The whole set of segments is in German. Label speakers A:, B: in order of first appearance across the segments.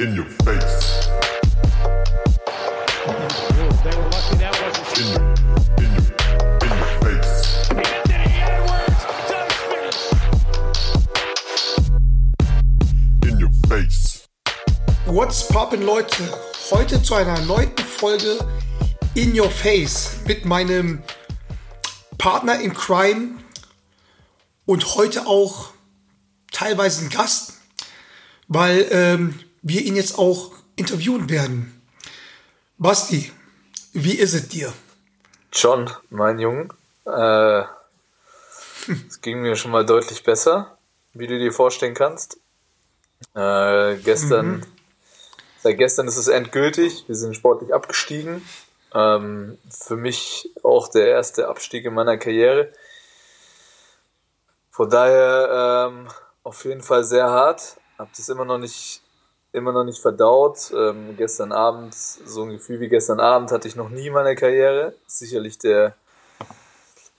A: In your face.
B: What's poppin' Leute? Heute zu einer erneuten Folge In Your Face mit meinem Partner in Crime und heute auch teilweise ein Gast, weil ähm, wir ihn jetzt auch interviewen werden. Basti, wie ist es dir?
C: John, mein Junge, äh, es ging mir schon mal deutlich besser, wie du dir vorstellen kannst. Äh, gestern, seit gestern ist es endgültig. Wir sind sportlich abgestiegen. Ähm, für mich auch der erste Abstieg in meiner Karriere. Von daher ähm, auf jeden Fall sehr hart. Hab das immer noch nicht immer noch nicht verdaut. Ähm, gestern Abend, so ein Gefühl wie gestern Abend hatte ich noch nie in meiner Karriere. Sicherlich der,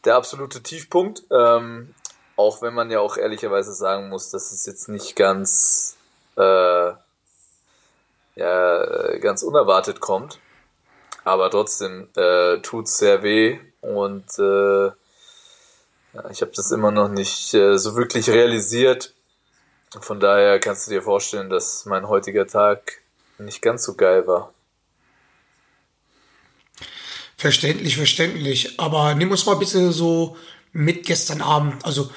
C: der absolute Tiefpunkt. Ähm, auch wenn man ja auch ehrlicherweise sagen muss, dass es jetzt nicht ganz, äh, ja, ganz unerwartet kommt. Aber trotzdem äh, tut sehr weh und äh, ja, ich habe das immer noch nicht äh, so wirklich realisiert, von daher kannst du dir vorstellen, dass mein heutiger Tag nicht ganz so geil war.
B: Verständlich, verständlich. Aber nimm uns mal bisschen so mit gestern Abend. Also,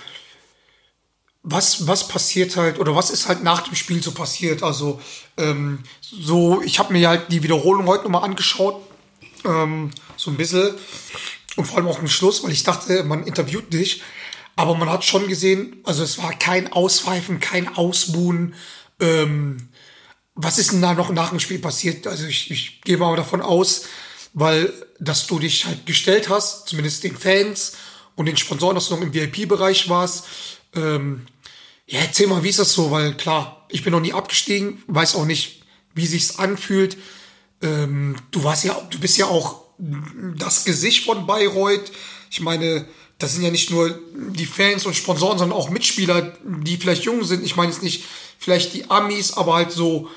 B: was, was passiert halt, oder was ist halt nach dem Spiel so passiert? Also, ähm, so, ich habe mir halt die Wiederholung heute nochmal angeschaut. Ähm, so ein bisschen. Und vor allem auch im Schluss, weil ich dachte, man interviewt dich. Aber man hat schon gesehen, also es war kein Auspfeifen, kein Ausbuhen. Ähm, was ist denn da noch nach dem Spiel passiert? Also ich, ich gehe mal davon aus, weil dass du dich halt gestellt hast, zumindest den Fans und den Sponsoren, dass du noch im VIP-Bereich warst. Ähm, ja, erzähl mal, wie ist das so? Weil klar, ich bin noch nie abgestiegen, weiß auch nicht, wie sich's anfühlt. Ähm, du warst ja, du bist ja auch das Gesicht von Bayreuth. Ich meine, das sind ja nicht nur die Fans und Sponsoren, sondern auch Mitspieler, die vielleicht jung sind. Ich meine jetzt nicht vielleicht die Amis, aber halt so,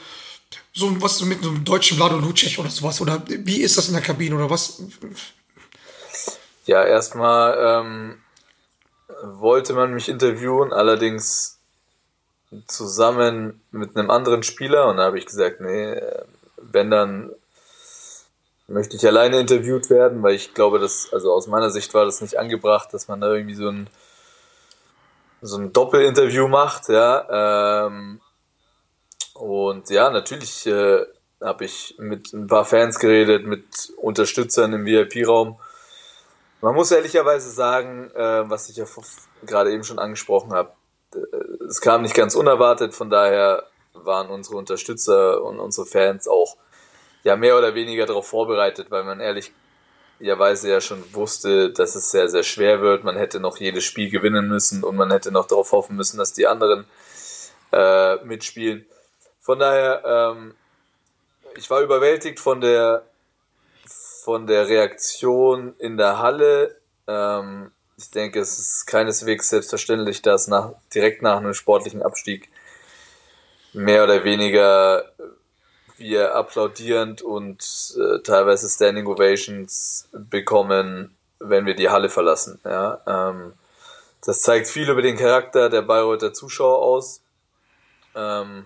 B: so was mit einem deutschen Vlado Lucic oder sowas. Oder wie ist das in der Kabine oder was?
C: Ja, erstmal ähm, wollte man mich interviewen, allerdings zusammen mit einem anderen Spieler und da habe ich gesagt, nee, wenn dann möchte ich alleine interviewt werden, weil ich glaube, dass, also aus meiner Sicht war das nicht angebracht, dass man da irgendwie so ein, so ein Doppelinterview macht, ja. Ähm, und ja, natürlich äh, habe ich mit ein paar Fans geredet, mit Unterstützern im VIP-Raum. Man muss ehrlicherweise sagen, äh, was ich ja gerade eben schon angesprochen habe, äh, es kam nicht ganz unerwartet, von daher waren unsere Unterstützer und unsere Fans auch ja mehr oder weniger darauf vorbereitet, weil man ehrlicherweise ja schon wusste, dass es sehr, sehr schwer wird. Man hätte noch jedes Spiel gewinnen müssen und man hätte noch darauf hoffen müssen, dass die anderen äh, mitspielen. Von daher, ähm, ich war überwältigt von der von der Reaktion in der Halle. Ähm, ich denke, es ist keineswegs selbstverständlich, dass nach, direkt nach einem sportlichen Abstieg mehr oder weniger wir applaudierend und äh, teilweise Standing Ovations bekommen, wenn wir die Halle verlassen. Ja, ähm, das zeigt viel über den Charakter der Bayreuther Zuschauer aus. Ähm,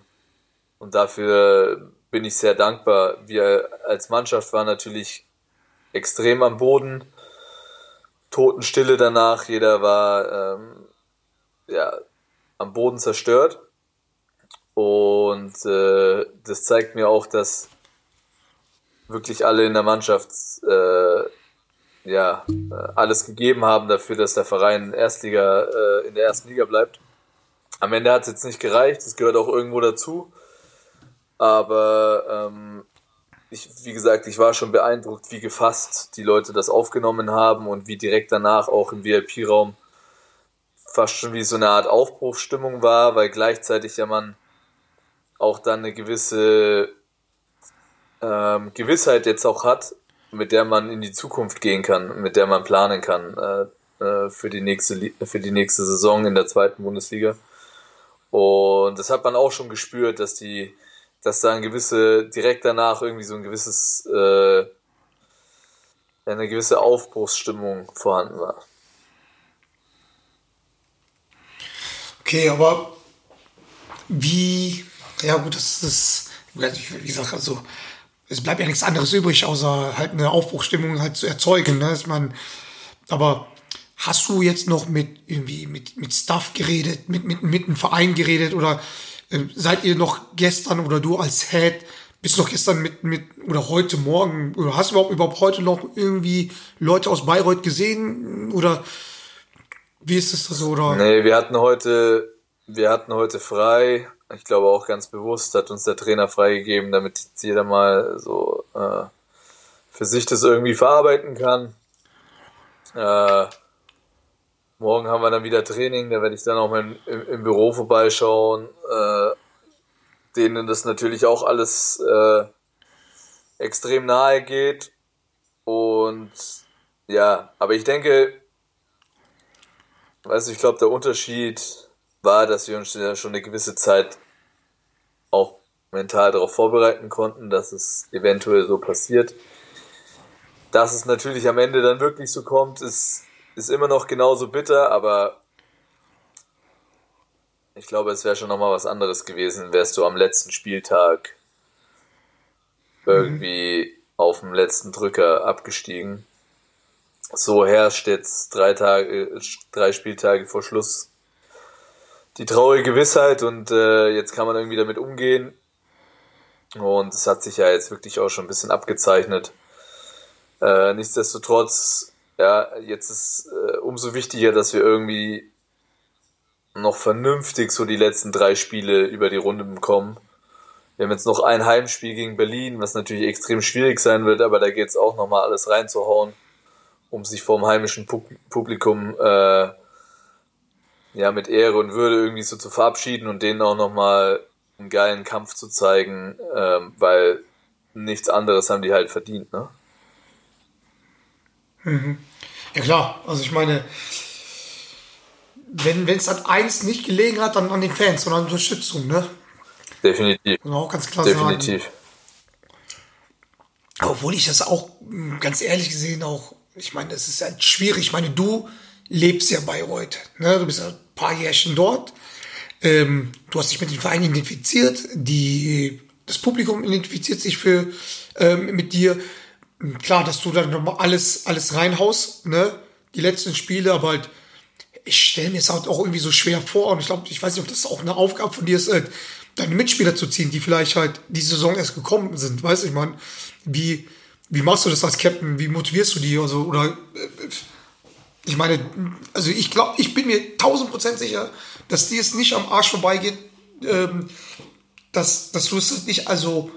C: und dafür bin ich sehr dankbar. Wir als Mannschaft waren natürlich extrem am Boden. Totenstille danach. Jeder war ähm, ja, am Boden zerstört. Und äh, das zeigt mir auch, dass wirklich alle in der Mannschaft äh, ja äh, alles gegeben haben dafür, dass der Verein Erstliga äh, in der ersten Liga bleibt. Am Ende hat es jetzt nicht gereicht, das gehört auch irgendwo dazu. Aber ähm, ich, wie gesagt, ich war schon beeindruckt, wie gefasst die Leute das aufgenommen haben und wie direkt danach auch im VIP-Raum fast schon wie so eine Art Aufbruchsstimmung war, weil gleichzeitig ja man auch dann eine gewisse ähm, Gewissheit jetzt auch hat, mit der man in die Zukunft gehen kann, mit der man planen kann äh, äh, für, die nächste, für die nächste Saison in der zweiten Bundesliga. Und das hat man auch schon gespürt, dass die, dass da ein gewisse, direkt danach irgendwie so ein gewisses, äh, eine gewisse Aufbruchsstimmung vorhanden war.
B: Okay, aber wie, ja gut, das ist, wie gesagt, also es bleibt ja nichts anderes übrig, außer halt eine Aufbruchsstimmung halt zu erzeugen. Ne? Dass man, aber hast du jetzt noch mit irgendwie mit, mit Staff geredet, mit, mit, mit einem Verein geredet oder äh, seid ihr noch gestern oder du als Head bist noch gestern mit, mit oder heute Morgen oder hast du überhaupt, überhaupt heute noch irgendwie Leute aus Bayreuth gesehen oder wie ist es da so? Oder?
C: Nee, wir hatten heute, wir hatten heute frei. Ich glaube auch ganz bewusst hat uns der Trainer freigegeben, damit jeder mal so äh, für sich das irgendwie verarbeiten kann. Äh, morgen haben wir dann wieder Training, da werde ich dann auch mal im, im Büro vorbeischauen. Äh, denen das natürlich auch alles äh, extrem nahe geht. Und ja, aber ich denke, weißt du, ich glaube, der Unterschied war, dass wir uns ja schon eine gewisse Zeit auch mental darauf vorbereiten konnten, dass es eventuell so passiert. Dass es natürlich am Ende dann wirklich so kommt, ist, ist immer noch genauso bitter, aber ich glaube, es wäre schon nochmal was anderes gewesen, wärst du am letzten Spieltag irgendwie mhm. auf dem letzten Drücker abgestiegen. So herrscht jetzt drei Tage, drei Spieltage vor Schluss die traurige Gewissheit und äh, jetzt kann man irgendwie damit umgehen. Und es hat sich ja jetzt wirklich auch schon ein bisschen abgezeichnet. Äh, nichtsdestotrotz, ja, jetzt ist äh, umso wichtiger, dass wir irgendwie noch vernünftig so die letzten drei Spiele über die Runde bekommen. Wir haben jetzt noch ein Heimspiel gegen Berlin, was natürlich extrem schwierig sein wird, aber da geht es auch nochmal alles reinzuhauen, um sich vom heimischen Publikum äh, ja mit Ehre und Würde irgendwie so zu verabschieden und denen auch nochmal einen geilen Kampf zu zeigen, ähm, weil nichts anderes haben die halt verdient, ne?
B: Mhm. Ja klar, also ich meine, wenn es an eins nicht gelegen hat, dann an den Fans, sondern an Unterstützung, ne?
C: Definitiv.
B: Man auch ganz klar
C: Definitiv.
B: sagen. Obwohl ich das auch, ganz ehrlich gesehen, auch, ich meine, es ist halt schwierig. Ich meine, du lebst ja Bayreuth, ne? Du bist ja paar Jährchen dort. Ähm, du hast dich mit dem Verein identifiziert, die, das Publikum identifiziert sich für, ähm, mit dir. Klar, dass du dann nochmal alles, alles reinhaust, ne? Die letzten Spiele, aber halt, ich stelle mir es halt auch irgendwie so schwer vor und ich glaube, ich weiß nicht, ob das auch eine Aufgabe von dir ist, äh, deine Mitspieler zu ziehen, die vielleicht halt die Saison erst gekommen sind. Weißt du, ich meine, wie, wie machst du das als Captain? Wie motivierst du die? Also, oder, äh, ich meine, also ich glaube, ich bin mir tausend Prozent sicher, dass dir es nicht am Arsch vorbeigeht, ähm, dass, dass du es nicht, also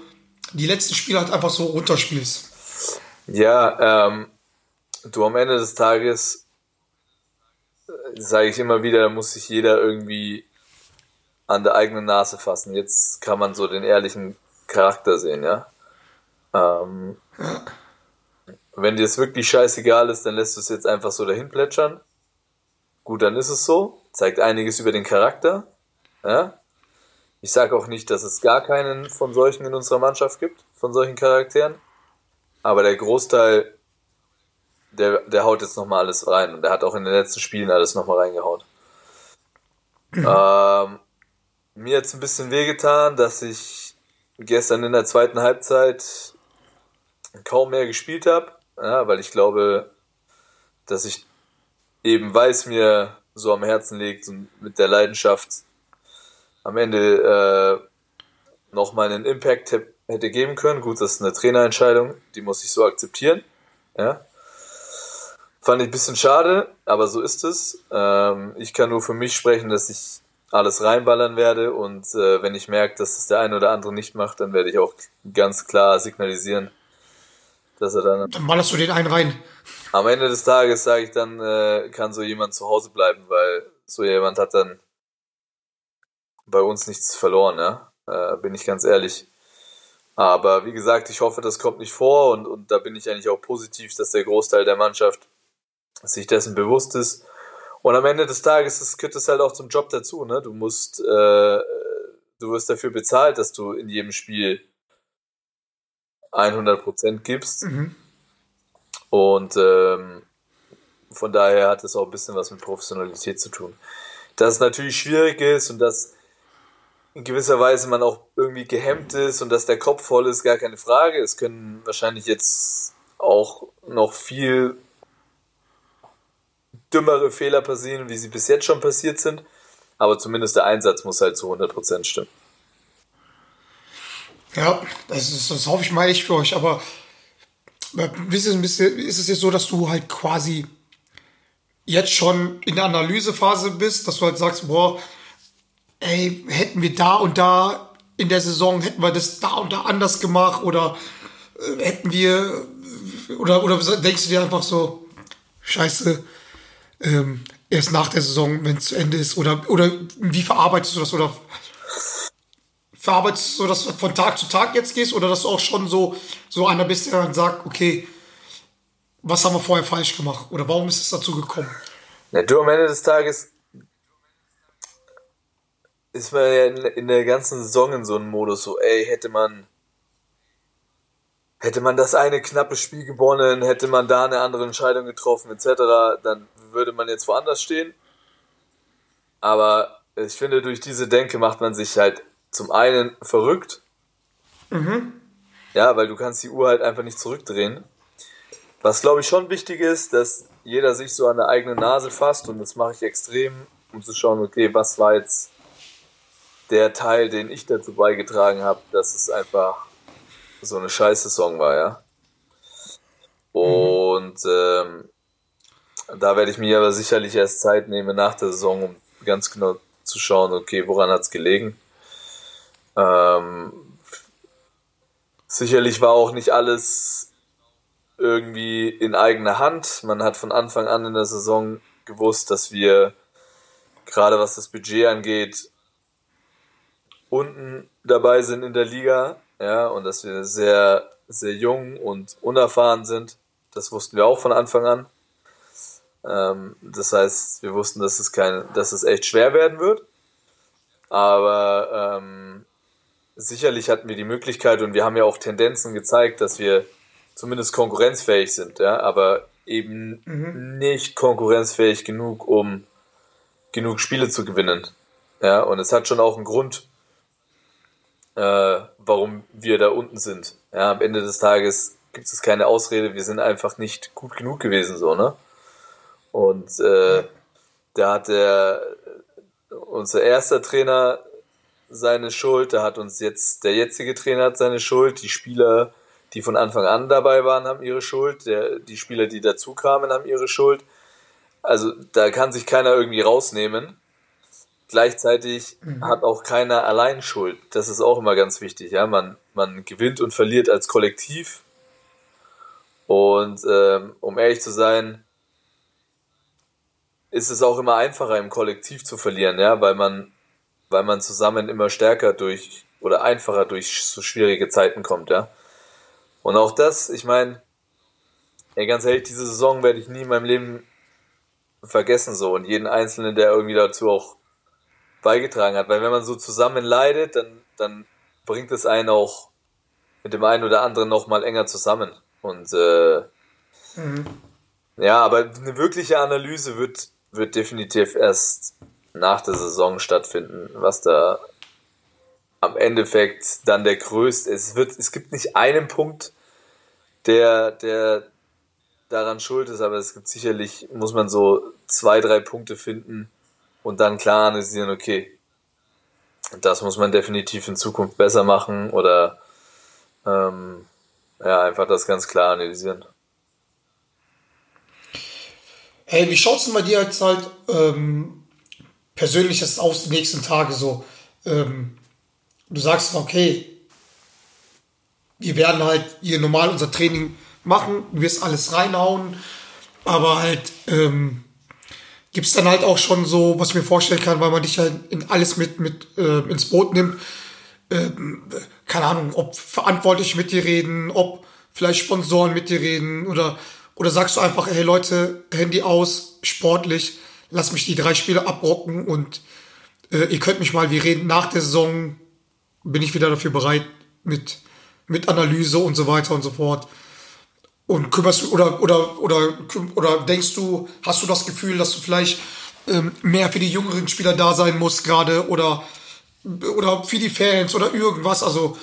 B: die letzten Spiele halt einfach so runterspielst.
C: Ja, ähm, du am Ende des Tages sage ich immer wieder, da muss sich jeder irgendwie an der eigenen Nase fassen. Jetzt kann man so den ehrlichen Charakter sehen, ja. Ähm, Wenn dir es wirklich scheißegal ist, dann lässt du es jetzt einfach so dahin plätschern. Gut, dann ist es so. Zeigt einiges über den Charakter. Ja. Ich sage auch nicht, dass es gar keinen von solchen in unserer Mannschaft gibt, von solchen Charakteren. Aber der Großteil der, der haut jetzt nochmal alles rein. Und der hat auch in den letzten Spielen alles nochmal reingehaut. Ähm, mir hat es ein bisschen wehgetan, dass ich gestern in der zweiten Halbzeit kaum mehr gespielt habe, ja, weil ich glaube, dass ich eben, weil es mir so am Herzen liegt und mit der Leidenschaft am Ende äh, nochmal einen Impact hätte geben können. Gut, das ist eine Trainerentscheidung, die muss ich so akzeptieren. Ja. Fand ich ein bisschen schade, aber so ist es. Ähm, ich kann nur für mich sprechen, dass ich alles reinballern werde und äh, wenn ich merke, dass es der eine oder andere nicht macht, dann werde ich auch ganz klar signalisieren, dass er dann.
B: Dann ballerst du den einen rein.
C: Am Ende des Tages sage ich dann, äh, kann so jemand zu Hause bleiben, weil so jemand hat dann bei uns nichts verloren, ja. Äh, bin ich ganz ehrlich. Aber wie gesagt, ich hoffe, das kommt nicht vor und, und da bin ich eigentlich auch positiv, dass der Großteil der Mannschaft sich dessen bewusst ist. Und am Ende des Tages das gehört es halt auch zum Job dazu. Ne? Du musst, äh, du wirst dafür bezahlt, dass du in jedem Spiel 100% gibst. Und ähm, von daher hat es auch ein bisschen was mit Professionalität zu tun. Dass es natürlich schwierig ist und dass in gewisser Weise man auch irgendwie gehemmt ist und dass der Kopf voll ist, gar keine Frage. Es können wahrscheinlich jetzt auch noch viel dümmere Fehler passieren, wie sie bis jetzt schon passiert sind. Aber zumindest der Einsatz muss halt zu 100% stimmen.
B: Ja, das, ist, das hoffe ich mal echt für euch. Aber äh, ist es, ist es jetzt so, dass du halt quasi jetzt schon in der Analysephase bist, dass du halt sagst, boah, ey, hätten wir da und da in der Saison, hätten wir das da und da anders gemacht oder äh, hätten wir, oder, oder denkst du dir einfach so, scheiße, ähm, erst nach der Saison, wenn es zu Ende ist, oder, oder wie verarbeitest du das, oder verarbeitest du das von Tag zu Tag jetzt gehst, oder dass du auch schon so, so einer bist, der dann sagt, okay, was haben wir vorher falsch gemacht, oder warum ist es dazu gekommen?
C: Ja, du am Ende des Tages ist man ja in, in der ganzen Saison in so einem Modus so, ey, hätte man hätte man das eine knappe Spiel gewonnen, hätte man da eine andere Entscheidung getroffen, etc., dann würde man jetzt woanders stehen. Aber ich finde, durch diese Denke macht man sich halt zum einen verrückt. Ja, weil du kannst die Uhr halt einfach nicht zurückdrehen. Was glaube ich schon wichtig ist, dass jeder sich so an der eigenen Nase fasst und das mache ich extrem, um zu schauen, okay, was war jetzt der Teil, den ich dazu beigetragen habe, dass es einfach so eine scheiße Song war, ja. Und ähm, da werde ich mir aber sicherlich erst Zeit nehmen nach der Saison, um ganz genau zu schauen, okay, woran hat's gelegen. Ähm, sicherlich war auch nicht alles irgendwie in eigener Hand. Man hat von Anfang an in der Saison gewusst, dass wir gerade was das Budget angeht, unten dabei sind in der Liga, ja, und dass wir sehr, sehr jung und unerfahren sind. Das wussten wir auch von Anfang an. Ähm, das heißt, wir wussten, dass es kein, dass es echt schwer werden wird. Aber ähm, sicherlich hatten wir die Möglichkeit und wir haben ja auch Tendenzen gezeigt, dass wir zumindest konkurrenzfähig sind, ja, aber eben nicht konkurrenzfähig genug, um genug Spiele zu gewinnen. Ja, und es hat schon auch einen Grund, äh, warum wir da unten sind. Ja, am Ende des Tages gibt es keine Ausrede, wir sind einfach nicht gut genug gewesen, so, ne? Und äh, da hat der unser erster Trainer seine Schuld, da hat uns jetzt der jetzige Trainer hat seine Schuld, die Spieler, die von Anfang an dabei waren, haben ihre Schuld, der, die Spieler, die dazu kamen, haben ihre Schuld. Also da kann sich keiner irgendwie rausnehmen. Gleichzeitig hat auch keiner allein Schuld. Das ist auch immer ganz wichtig. Ja, man, man gewinnt und verliert als Kollektiv. Und ähm, um ehrlich zu sein, ist es auch immer einfacher im Kollektiv zu verlieren, ja, weil man, weil man zusammen immer stärker durch oder einfacher durch so schwierige Zeiten kommt, ja. Und auch das, ich meine, ey, ganz ehrlich, diese Saison werde ich nie in meinem Leben vergessen so. Und jeden Einzelnen, der irgendwie dazu auch beigetragen hat, weil wenn man so zusammen leidet, dann, dann bringt es einen auch mit dem einen oder anderen noch mal enger zusammen. Und äh, ja, aber eine wirkliche Analyse wird wird definitiv erst nach der Saison stattfinden, was da am Endeffekt dann der größte ist. Es wird, es gibt nicht einen Punkt, der, der daran schuld ist, aber es gibt sicherlich, muss man so zwei, drei Punkte finden und dann klar analysieren, okay, das muss man definitiv in Zukunft besser machen oder ähm, ja, einfach das ganz klar analysieren.
B: Hey, wie schaut's denn bei dir jetzt halt ähm, persönlich jetzt aus die nächsten Tage so? Ähm, du sagst, okay, wir werden halt hier normal unser Training machen, du wirst alles reinhauen, aber halt ähm, gibt's dann halt auch schon so, was ich mir vorstellen kann, weil man dich halt in alles mit, mit äh, ins Boot nimmt, ähm, keine Ahnung, ob verantwortlich mit dir reden, ob vielleicht Sponsoren mit dir reden oder, oder sagst du einfach, hey Leute, Handy aus, sportlich, lass mich die drei Spiele abrocken und äh, ihr könnt mich mal, wir reden nach der Saison bin ich wieder dafür bereit mit, mit Analyse und so weiter und so fort. Und kümmerst du, oder, oder, oder, oder denkst du, hast du das Gefühl, dass du vielleicht ähm, mehr für die jüngeren Spieler da sein musst gerade oder, oder für die Fans oder irgendwas? Also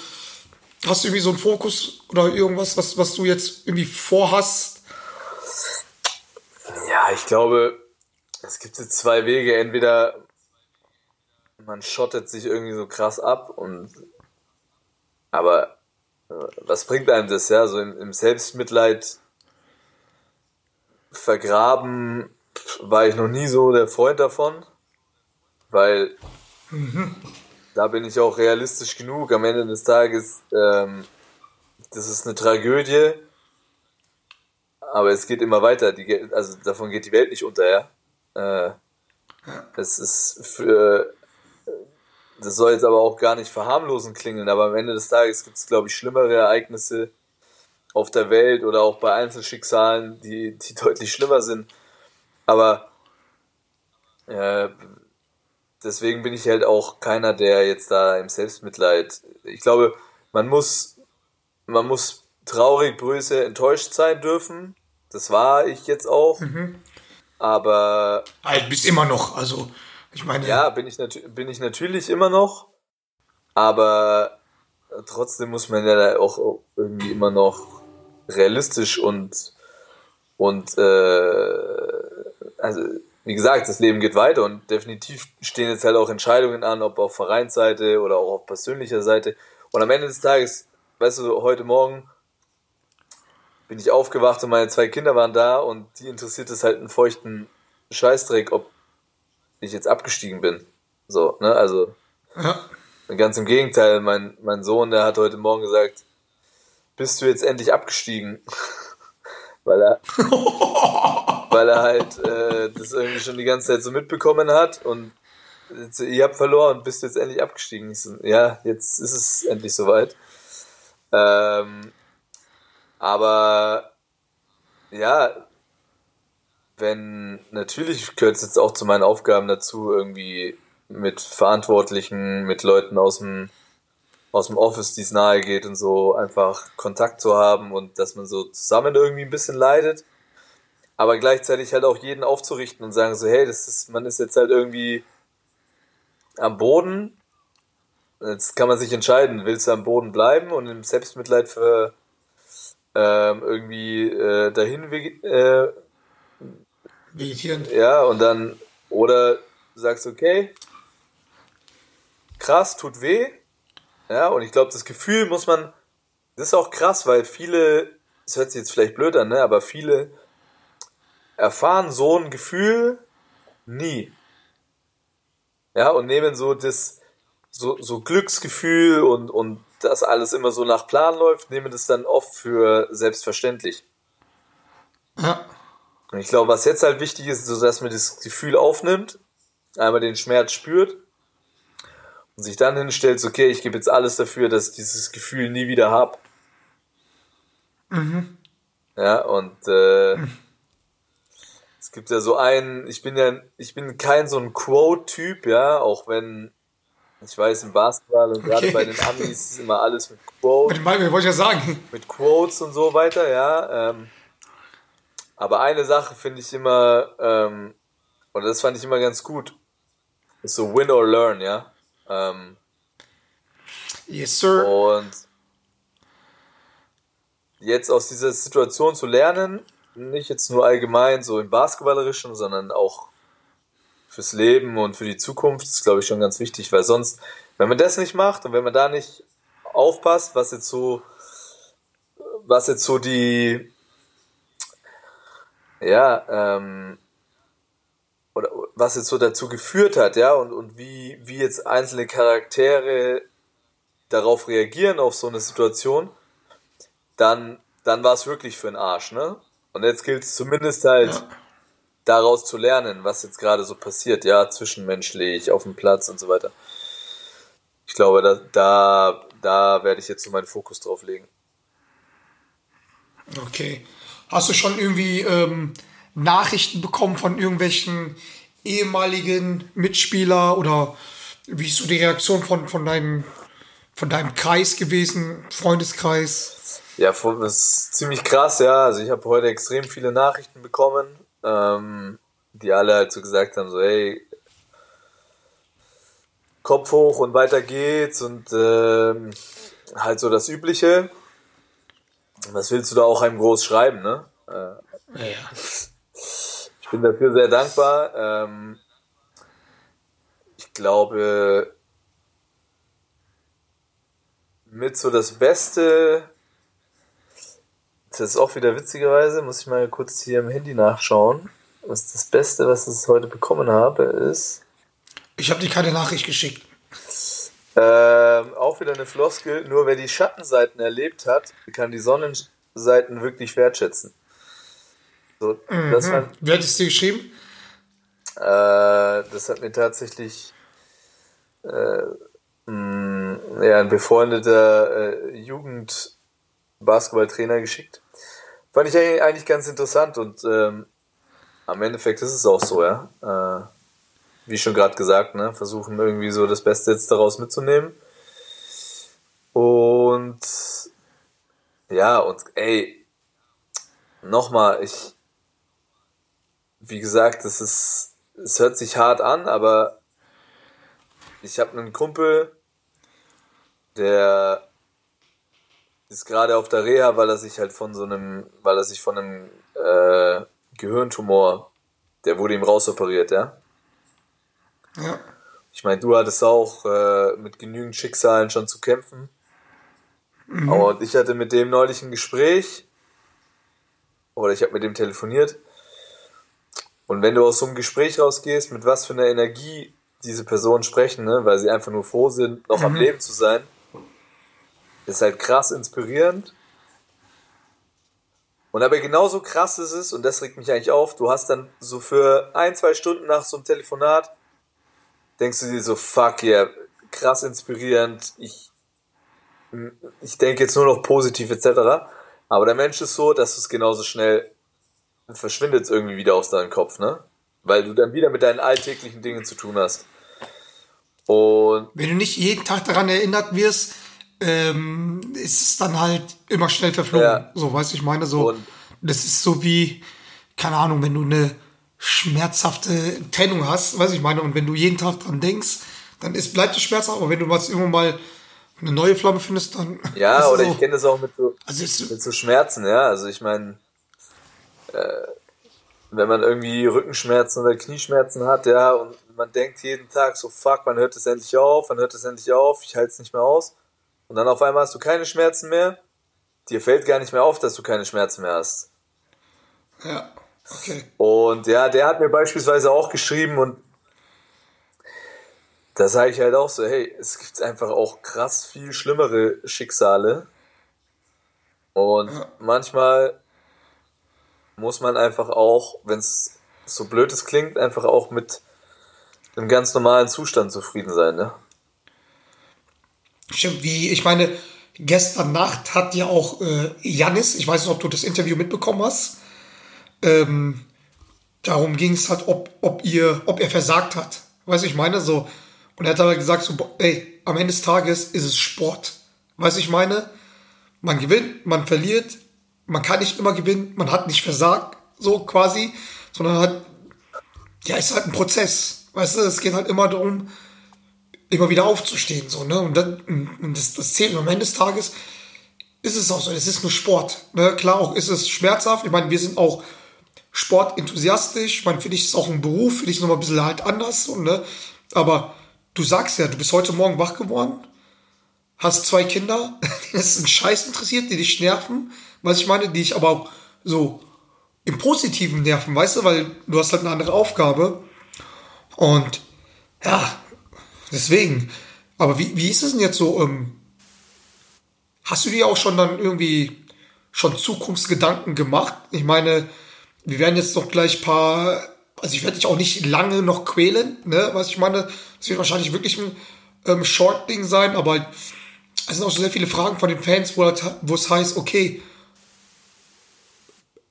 B: hast du irgendwie so einen Fokus oder irgendwas, was, was du jetzt irgendwie vorhast?
C: Ja, ich glaube, es gibt jetzt zwei Wege. Entweder man schottet sich irgendwie so krass ab und aber äh, was bringt einem das, ja? So im, Selbstmitleid vergraben war ich noch nie so der Freund davon, weil da bin ich auch realistisch genug. Am Ende des Tages, ähm, das ist eine Tragödie, aber es geht immer weiter. Die, also davon geht die Welt nicht unter, ja. Äh, es ist für, das soll jetzt aber auch gar nicht verharmlosen klingen, aber am Ende des Tages gibt es, glaube ich, schlimmere Ereignisse auf der Welt oder auch bei Einzelschicksalen, die, die deutlich schlimmer sind. Aber äh, deswegen bin ich halt auch keiner, der jetzt da im Selbstmitleid. Ich glaube, man muss, man muss traurig, böse, enttäuscht sein dürfen. Das war ich jetzt auch. Aber
B: Halt bis immer noch. Also, ich meine,
C: ja, bin ich, bin ich natürlich immer noch. Aber trotzdem muss man ja auch irgendwie immer noch realistisch und, und äh, also wie gesagt, das Leben geht weiter und definitiv stehen jetzt halt auch Entscheidungen an, ob auf Vereinsseite oder auch auf persönlicher Seite. Und am Ende des Tages, weißt du, heute Morgen bin ich aufgewacht und meine zwei Kinder waren da und die interessiert es halt einen feuchten Scheißdreck, ob ich jetzt abgestiegen bin. So, ne, also
B: ja.
C: ganz im Gegenteil, mein, mein Sohn, der hat heute Morgen gesagt, bist du jetzt endlich abgestiegen? weil er, weil er halt äh, das irgendwie schon die ganze Zeit so mitbekommen hat und jetzt, ihr habt verloren, bist du jetzt endlich abgestiegen? So, ja, jetzt ist es endlich soweit. Ähm, aber ja, wenn natürlich gehört es jetzt auch zu meinen Aufgaben dazu, irgendwie mit Verantwortlichen, mit Leuten aus dem aus dem Office, die es nahe geht und so, einfach Kontakt zu haben und dass man so zusammen irgendwie ein bisschen leidet, aber gleichzeitig halt auch jeden aufzurichten und sagen so, hey, das ist, man ist jetzt halt irgendwie am Boden. Jetzt kann man sich entscheiden, willst du am Boden bleiben und im Selbstmitleid für ähm, irgendwie äh, dahin äh,
B: Vegetieren.
C: ja, und dann, oder du sagst, okay, krass, tut weh. Ja, und ich glaube, das Gefühl muss man, das ist auch krass, weil viele, das hört sich jetzt vielleicht blöd an, ne, aber viele erfahren so ein Gefühl nie. Ja, und nehmen so das, so, so Glücksgefühl und, und das alles immer so nach Plan läuft, nehmen das dann oft für selbstverständlich.
B: Ja.
C: Und ich glaube, was jetzt halt wichtig ist, so dass man das Gefühl aufnimmt, einmal den Schmerz spürt und sich dann hinstellt, so, okay, ich gebe jetzt alles dafür, dass ich dieses Gefühl nie wieder hab. Ja, und äh, es gibt ja so einen, ich bin ja, ich bin kein so ein Quote-Typ, ja, auch wenn ich weiß, im Basketball und gerade
B: Okay.
C: bei den Amis ist immer alles mit Quote
B: Mit dem wollte ich ja sagen.
C: mit Quotes und so weiter, ja. Ähm, aber eine Sache finde ich immer, ähm, oder das fand ich immer ganz gut, ist so win or learn, ja. Ähm,
B: Yes, sir.
C: und jetzt aus dieser Situation zu lernen, nicht jetzt nur allgemein so im Basketballerischen, sondern auch fürs Leben und für die Zukunft, ist glaube ich schon ganz wichtig, weil sonst, wenn man das nicht macht und wenn man da nicht aufpasst, was jetzt so, was jetzt so die, ja, ähm, oder was jetzt so dazu geführt hat, ja, und, und wie, wie jetzt einzelne Charaktere darauf reagieren, auf so eine Situation, dann, dann war es wirklich für den Arsch, ne? Und jetzt gilt es zumindest halt,
B: Ja.
C: Daraus zu lernen, was jetzt gerade so passiert, ja, zwischenmenschlich, auf dem Platz und so weiter. Ich glaube, da, da, da werde ich jetzt so meinen Fokus drauf legen.
B: Okay. Hast du schon irgendwie ähm, Nachrichten bekommen von irgendwelchen ehemaligen Mitspieler oder wie ist so die Reaktion von, von deinen von deinem Kreis gewesen, Freundeskreis?
C: Ja, das ist ziemlich krass, ja. Also ich habe heute extrem viele Nachrichten bekommen, ähm, die alle halt so gesagt haben, so hey, Kopf hoch und weiter geht's und ähm, halt so das Übliche. Was willst du da auch einem groß schreiben, ne? Äh,
B: Ja.
C: ich bin dafür sehr dankbar. Ähm, ich glaube, mit so das Beste, das ist auch wieder witzigerweise, muss ich mal kurz hier im Handy nachschauen. Was das Beste, was ich heute bekommen habe, ist
B: Ich habe dir keine Nachricht geschickt.
C: ähm, auch wieder eine Floskel. Nur wer die Schattenseiten erlebt hat, kann die Sonnenseiten wirklich wertschätzen. So, das war,
B: Wer hat es dir geschrieben?
C: Äh, das hat mir tatsächlich äh, mh, ja, ein befreundeter äh, Jugend-Basketballtrainer geschickt. Fand ich eigentlich eigentlich ganz interessant und ähm, am Endeffekt ist es auch so, ja. Äh, wie schon gerade gesagt, ne, versuchen irgendwie so das Beste jetzt daraus mitzunehmen. Und ja, und ey, nochmal, ich, wie gesagt, es ist, es hört sich hart an, aber ich habe einen Kumpel, der ist gerade auf der Reha, weil er sich halt von so einem, weil er sich von einem äh, Gehirntumor, der wurde ihm rausoperiert, ja.
B: Ja.
C: Ich meine, du hattest auch äh, mit genügend Schicksalen schon zu kämpfen. Und ich hatte mit dem neulich ein Gespräch. Oder ich habe mit dem telefoniert. Und wenn du aus so einem Gespräch rausgehst, mit was für einer Energie diese Personen sprechen, ne, weil sie einfach nur froh sind, noch am Leben zu sein, ist halt krass inspirierend. Und aber genauso krass ist es, und das regt mich eigentlich auf, du hast dann so für ein, zwei Stunden nach so einem Telefonat, denkst du dir so, fuck yeah, krass inspirierend, ich, ich denke jetzt nur noch positiv etc. Aber der Mensch ist so, dass es genauso schnell verschwindet irgendwie wieder aus deinem Kopf, ne? Weil du dann wieder mit deinen alltäglichen Dingen zu tun hast. Und
B: Wenn du nicht jeden Tag daran erinnert wirst, ähm, ist es dann halt immer schnell verflogen.
C: Ja.
B: So, weißt du, ich meine, so,
C: Und-
B: das ist so wie, keine Ahnung, wenn du eine schmerzhafte Trennung hast, weiß ich meine, und wenn du jeden Tag dran denkst, dann ist, bleibt es schmerzhaft, aber wenn du was irgendwann mal eine neue Flamme findest, dann.
C: ja, oder
B: so.
C: ich kenne das auch mit so,
B: Also ist,
C: mit so Schmerzen, ja. Also ich meine, äh, wenn man irgendwie Rückenschmerzen oder Knieschmerzen hat, ja, und man denkt jeden Tag so, fuck, wann hört es endlich auf, wann hört es endlich auf, ich halte es nicht mehr aus. Und dann auf einmal hast du keine Schmerzen mehr. Dir fällt gar nicht mehr auf, dass du keine Schmerzen mehr hast.
B: ja, okay.
C: Und ja, der hat mir beispielsweise auch geschrieben und da sage ich halt auch so, hey, es gibt einfach auch krass viel schlimmere Schicksale. Und manchmal muss man einfach auch, wenn es so blöd es klingt, einfach auch mit einem ganz normalen Zustand zufrieden sein, ne?
B: Stimmt, wie, ich meine, gestern Nacht hat ja auch äh, Jannis, ich weiß nicht, ob du das Interview mitbekommen hast, ähm, darum ging es halt, ob, ob ihr, ob er versagt hat. Weißt du, ich meine, so, und er hat aber gesagt, so, ey, am Ende des Tages ist es Sport. Weißt du, ich meine, man gewinnt, man verliert, man kann nicht immer gewinnen, man hat nicht versagt, so quasi, sondern hat, ja, ist halt ein Prozess. Weißt du, es geht halt immer darum, immer wieder aufzustehen, so, ne? Und dann, und das, das zählt. Am Ende des Tages ist es auch so, es ist nur Sport. Ne? Klar, auch ist es schmerzhaft. Ich meine, wir sind auch sportenthusiastisch. Ich meine, für es auch ein Beruf, für ist es nochmal ein bisschen halt anders, so, ne? Aber du sagst ja, du bist heute Morgen wach geworden, hast zwei Kinder, die das ein Scheiß interessiert, die dich nerven, was ich meine, die dich aber auch so im Positiven nerven, weißt du, weil du hast halt eine andere Aufgabe. Und ja, deswegen. Aber wie, wie ist es denn jetzt so? Ähm, hast du dir auch schon dann irgendwie schon Zukunftsgedanken gemacht? Ich meine, wir werden jetzt doch gleich paar, also ich werde dich auch nicht lange noch quälen, ne? Was ich meine, es wird wahrscheinlich wirklich ein ähm, Short-Ding sein, aber es sind auch so sehr viele Fragen von den Fans, wo, halt- wo es heißt, okay,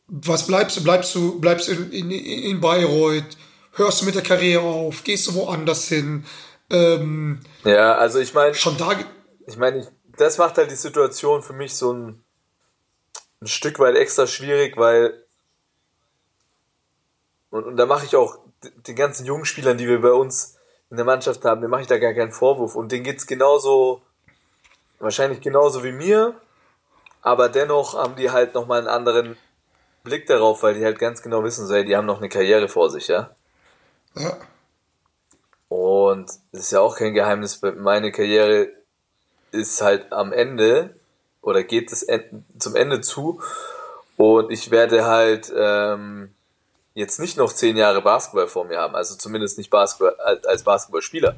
B: was bleibst du? Bleibst du, bleibst in, in, in Bayreuth? Hörst du mit der Karriere auf? Gehst du woanders hin? Ähm,
C: Ja, also ich meine,
B: schon da,
C: ich meine, das macht halt die Situation für mich so ein, ein Stück weit extra schwierig, weil und, und da mache ich auch den ganzen jungen Spielern, die wir bei uns in der Mannschaft haben, denen mache ich da gar keinen Vorwurf. Und denen geht's genauso, wahrscheinlich genauso wie mir, aber dennoch haben die halt nochmal einen anderen Blick darauf, weil die halt ganz genau wissen, so, ey, die haben noch eine Karriere vor sich, ja.
B: Ja.
C: Und es ist ja auch kein Geheimnis, meine Karriere ist halt am Ende oder geht es en- zum Ende zu und ich werde halt ähm, jetzt nicht noch zehn Jahre Basketball vor mir haben, also zumindest nicht Basketball als Basketballspieler.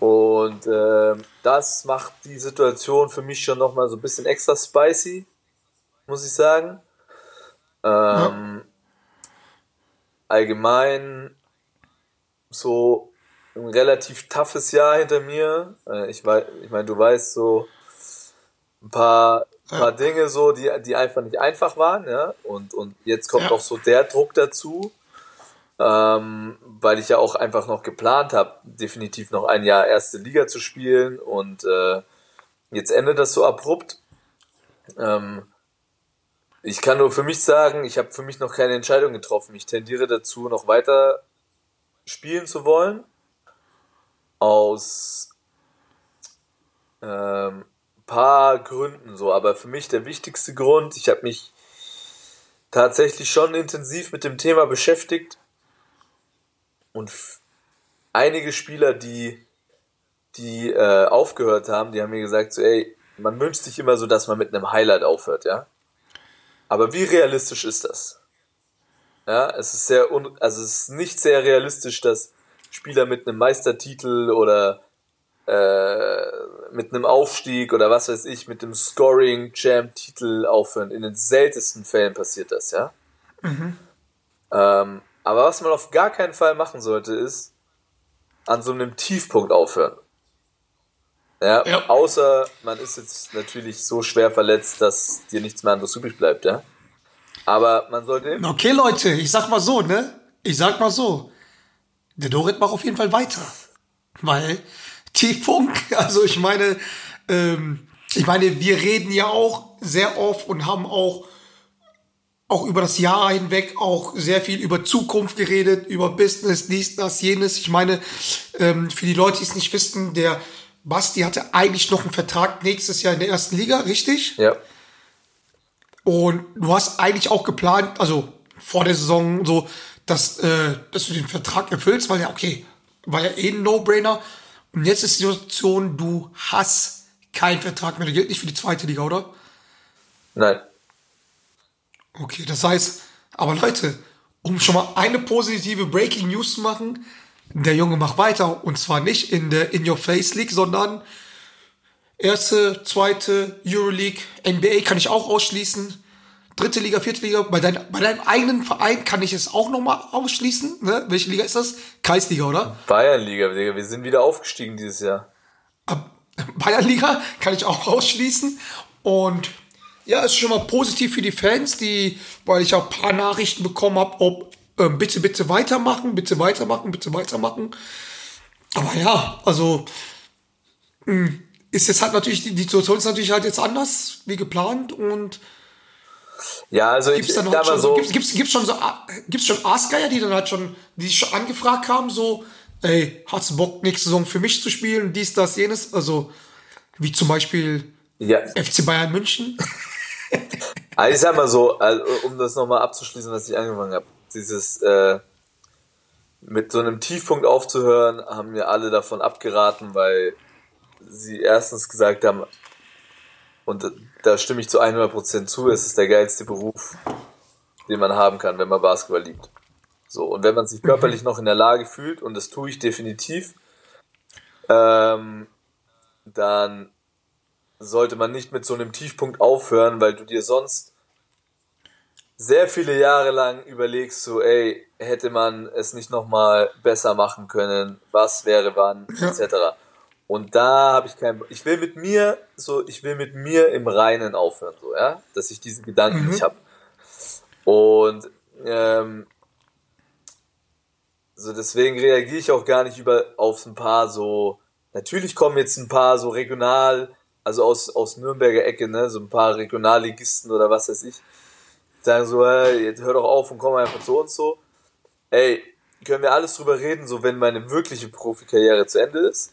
C: Und ähm, das macht die Situation für mich schon nochmal so ein bisschen extra spicy, muss ich sagen. Ähm, Allgemein so ein relativ toughes Jahr hinter mir. Äh, Ich weiß, ich meine, du weißt so ein paar, paar Dinge so, die, die einfach nicht einfach waren, ja. Und, und jetzt kommt
B: Ja.
C: auch so der Druck dazu, ähm, weil ich ja auch einfach noch geplant habe, definitiv noch ein Jahr erste Liga zu spielen und äh, jetzt endet das so abrupt. Ähm, ich kann nur für mich sagen, ich habe für mich noch keine Entscheidung getroffen. Ich tendiere dazu, noch weiter spielen zu wollen. Aus ähm, paar Gründen so. Aber für mich der wichtigste Grund, ich habe mich tatsächlich schon intensiv mit dem Thema beschäftigt. Und einige Spieler, die, die äh, aufgehört haben, die haben mir gesagt, so, ey, man wünscht sich immer so, dass man mit einem Highlight aufhört, ja. Aber wie realistisch ist das? Ja, es ist sehr, un also es ist nicht sehr realistisch, dass Spieler mit einem Meistertitel oder äh, mit einem Aufstieg oder was weiß ich, mit dem Scoring Champ Titel aufhören. In den seltensten Fällen passiert das, ja. Ähm, aber was man auf gar keinen Fall machen sollte, ist an so einem Tiefpunkt aufhören. Ja,
B: Ja.
C: außer man ist jetzt natürlich so schwer verletzt, dass dir nichts mehr anderes übrig bleibt, ja. Aber man sollte
B: Okay, Leute, ich sag mal so, ne? Ich sag mal so. Der Dorit macht auf jeden Fall weiter. Weil Tiefpunkt, also ich meine, ähm, ich meine, wir reden ja auch sehr oft und haben auch auch über das Jahr hinweg auch sehr viel über Zukunft geredet, über Business, dies, das, jenes. Ich meine, ähm, für die Leute, die es nicht wissen, der Basti hatte eigentlich noch einen Vertrag nächstes Jahr in der ersten Liga, richtig?
C: ja,
B: Und du hast eigentlich auch geplant, also vor der Saison so, dass, äh, dass du den Vertrag erfüllst, weil ja, okay, war ja eh ein No-Brainer. Und jetzt ist die Situation, du hast keinen Vertrag mehr. Der gilt nicht für die zweite Liga, oder?
C: nein.
B: Okay, das heißt, aber Leute, um schon mal eine positive Breaking News zu machen, der Junge macht weiter. Und zwar nicht in der In Your Face League, sondern erste, zweite Euroleague, NBA kann ich auch ausschließen. Dritte Liga, vierte Liga. Bei, dein, bei deinem eigenen Verein kann ich es auch nochmal ausschließen. Ne? Welche Liga ist das? Kreisliga, oder?
C: Bayernliga, Digga, wir sind wieder aufgestiegen dieses Jahr.
B: Bayernliga kann ich auch ausschließen. Und ja, ist schon mal positiv für die Fans, die, weil ich auch ein paar Nachrichten bekommen habe, ob ähm, bitte, bitte weitermachen, bitte weitermachen, bitte weitermachen. Aber ja, also mh, ist jetzt halt natürlich, die die Situation ist natürlich halt jetzt anders wie geplant und
C: Ja, also
B: gibt's
C: ich sag mal
B: schon so, gibt's, gibt's, gibt's schon so, A- gibt's schon Aasgeier, die dann halt schon, die schon angefragt haben, so, ey, hast du Bock, nächste Saison für mich zu spielen, dies, das, jenes, also, wie zum Beispiel
C: ja,
B: FC Bayern München.
C: also ich sag mal so, also, um das nochmal abzuschließen, was ich angefangen habe, dieses äh, mit so einem Tiefpunkt aufzuhören, haben mir alle davon abgeraten, weil sie erstens gesagt haben, und da- stimme ich zu 100% zu, es ist der geilste Beruf, den man haben kann, wenn man Basketball liebt. So, und wenn man sich körperlich noch in der Lage fühlt, und das tue ich definitiv, ähm, dann sollte man nicht mit so einem Tiefpunkt aufhören, weil du dir sonst sehr viele Jahre lang überlegst, so, ey, hätte man es nicht nochmal besser machen können, was wäre wann, etc. Und da habe ich kein, ich will mit mir, so, ich will mit mir im Reinen aufhören, so, ja, dass ich diesen Gedanken nicht habe. Und, ähm, so deswegen reagiere ich auch gar nicht über auf ein paar so natürlich kommen jetzt ein paar so regional, also aus, aus Nürnberger Ecke, ne, so ein paar Regionalligisten oder was weiß ich, sagen so, hey, jetzt hör doch auf und komm einfach zu uns so. Ey, können wir alles drüber reden, so wenn meine wirkliche Profikarriere zu Ende ist.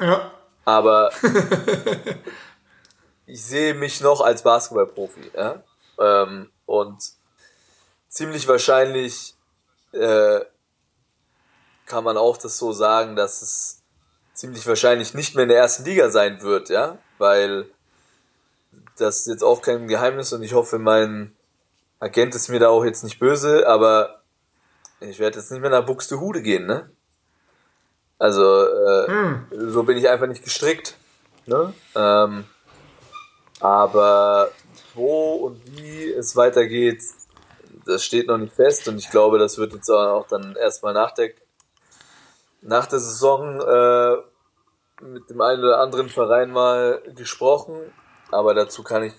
B: Ja.
C: Aber ich sehe mich noch als Basketballprofi. Ja? Ähm, und ziemlich wahrscheinlich äh, kann man auch das so sagen, dass es ziemlich wahrscheinlich nicht mehr in der ersten Liga sein wird, ja, weil das ist jetzt auch kein Geheimnis und ich hoffe, mein Agent ist mir da auch jetzt nicht böse, aber ich werde jetzt nicht mehr nach Buxtehude gehen, ne? Also äh, so bin ich einfach nicht gestrickt, ne? Ähm, aber wo und wie es weitergeht, das steht noch nicht fest und ich glaube, das wird jetzt auch dann erstmal nach der, nach der Saison äh, mit dem einen oder anderen Verein mal gesprochen, aber dazu kann ich,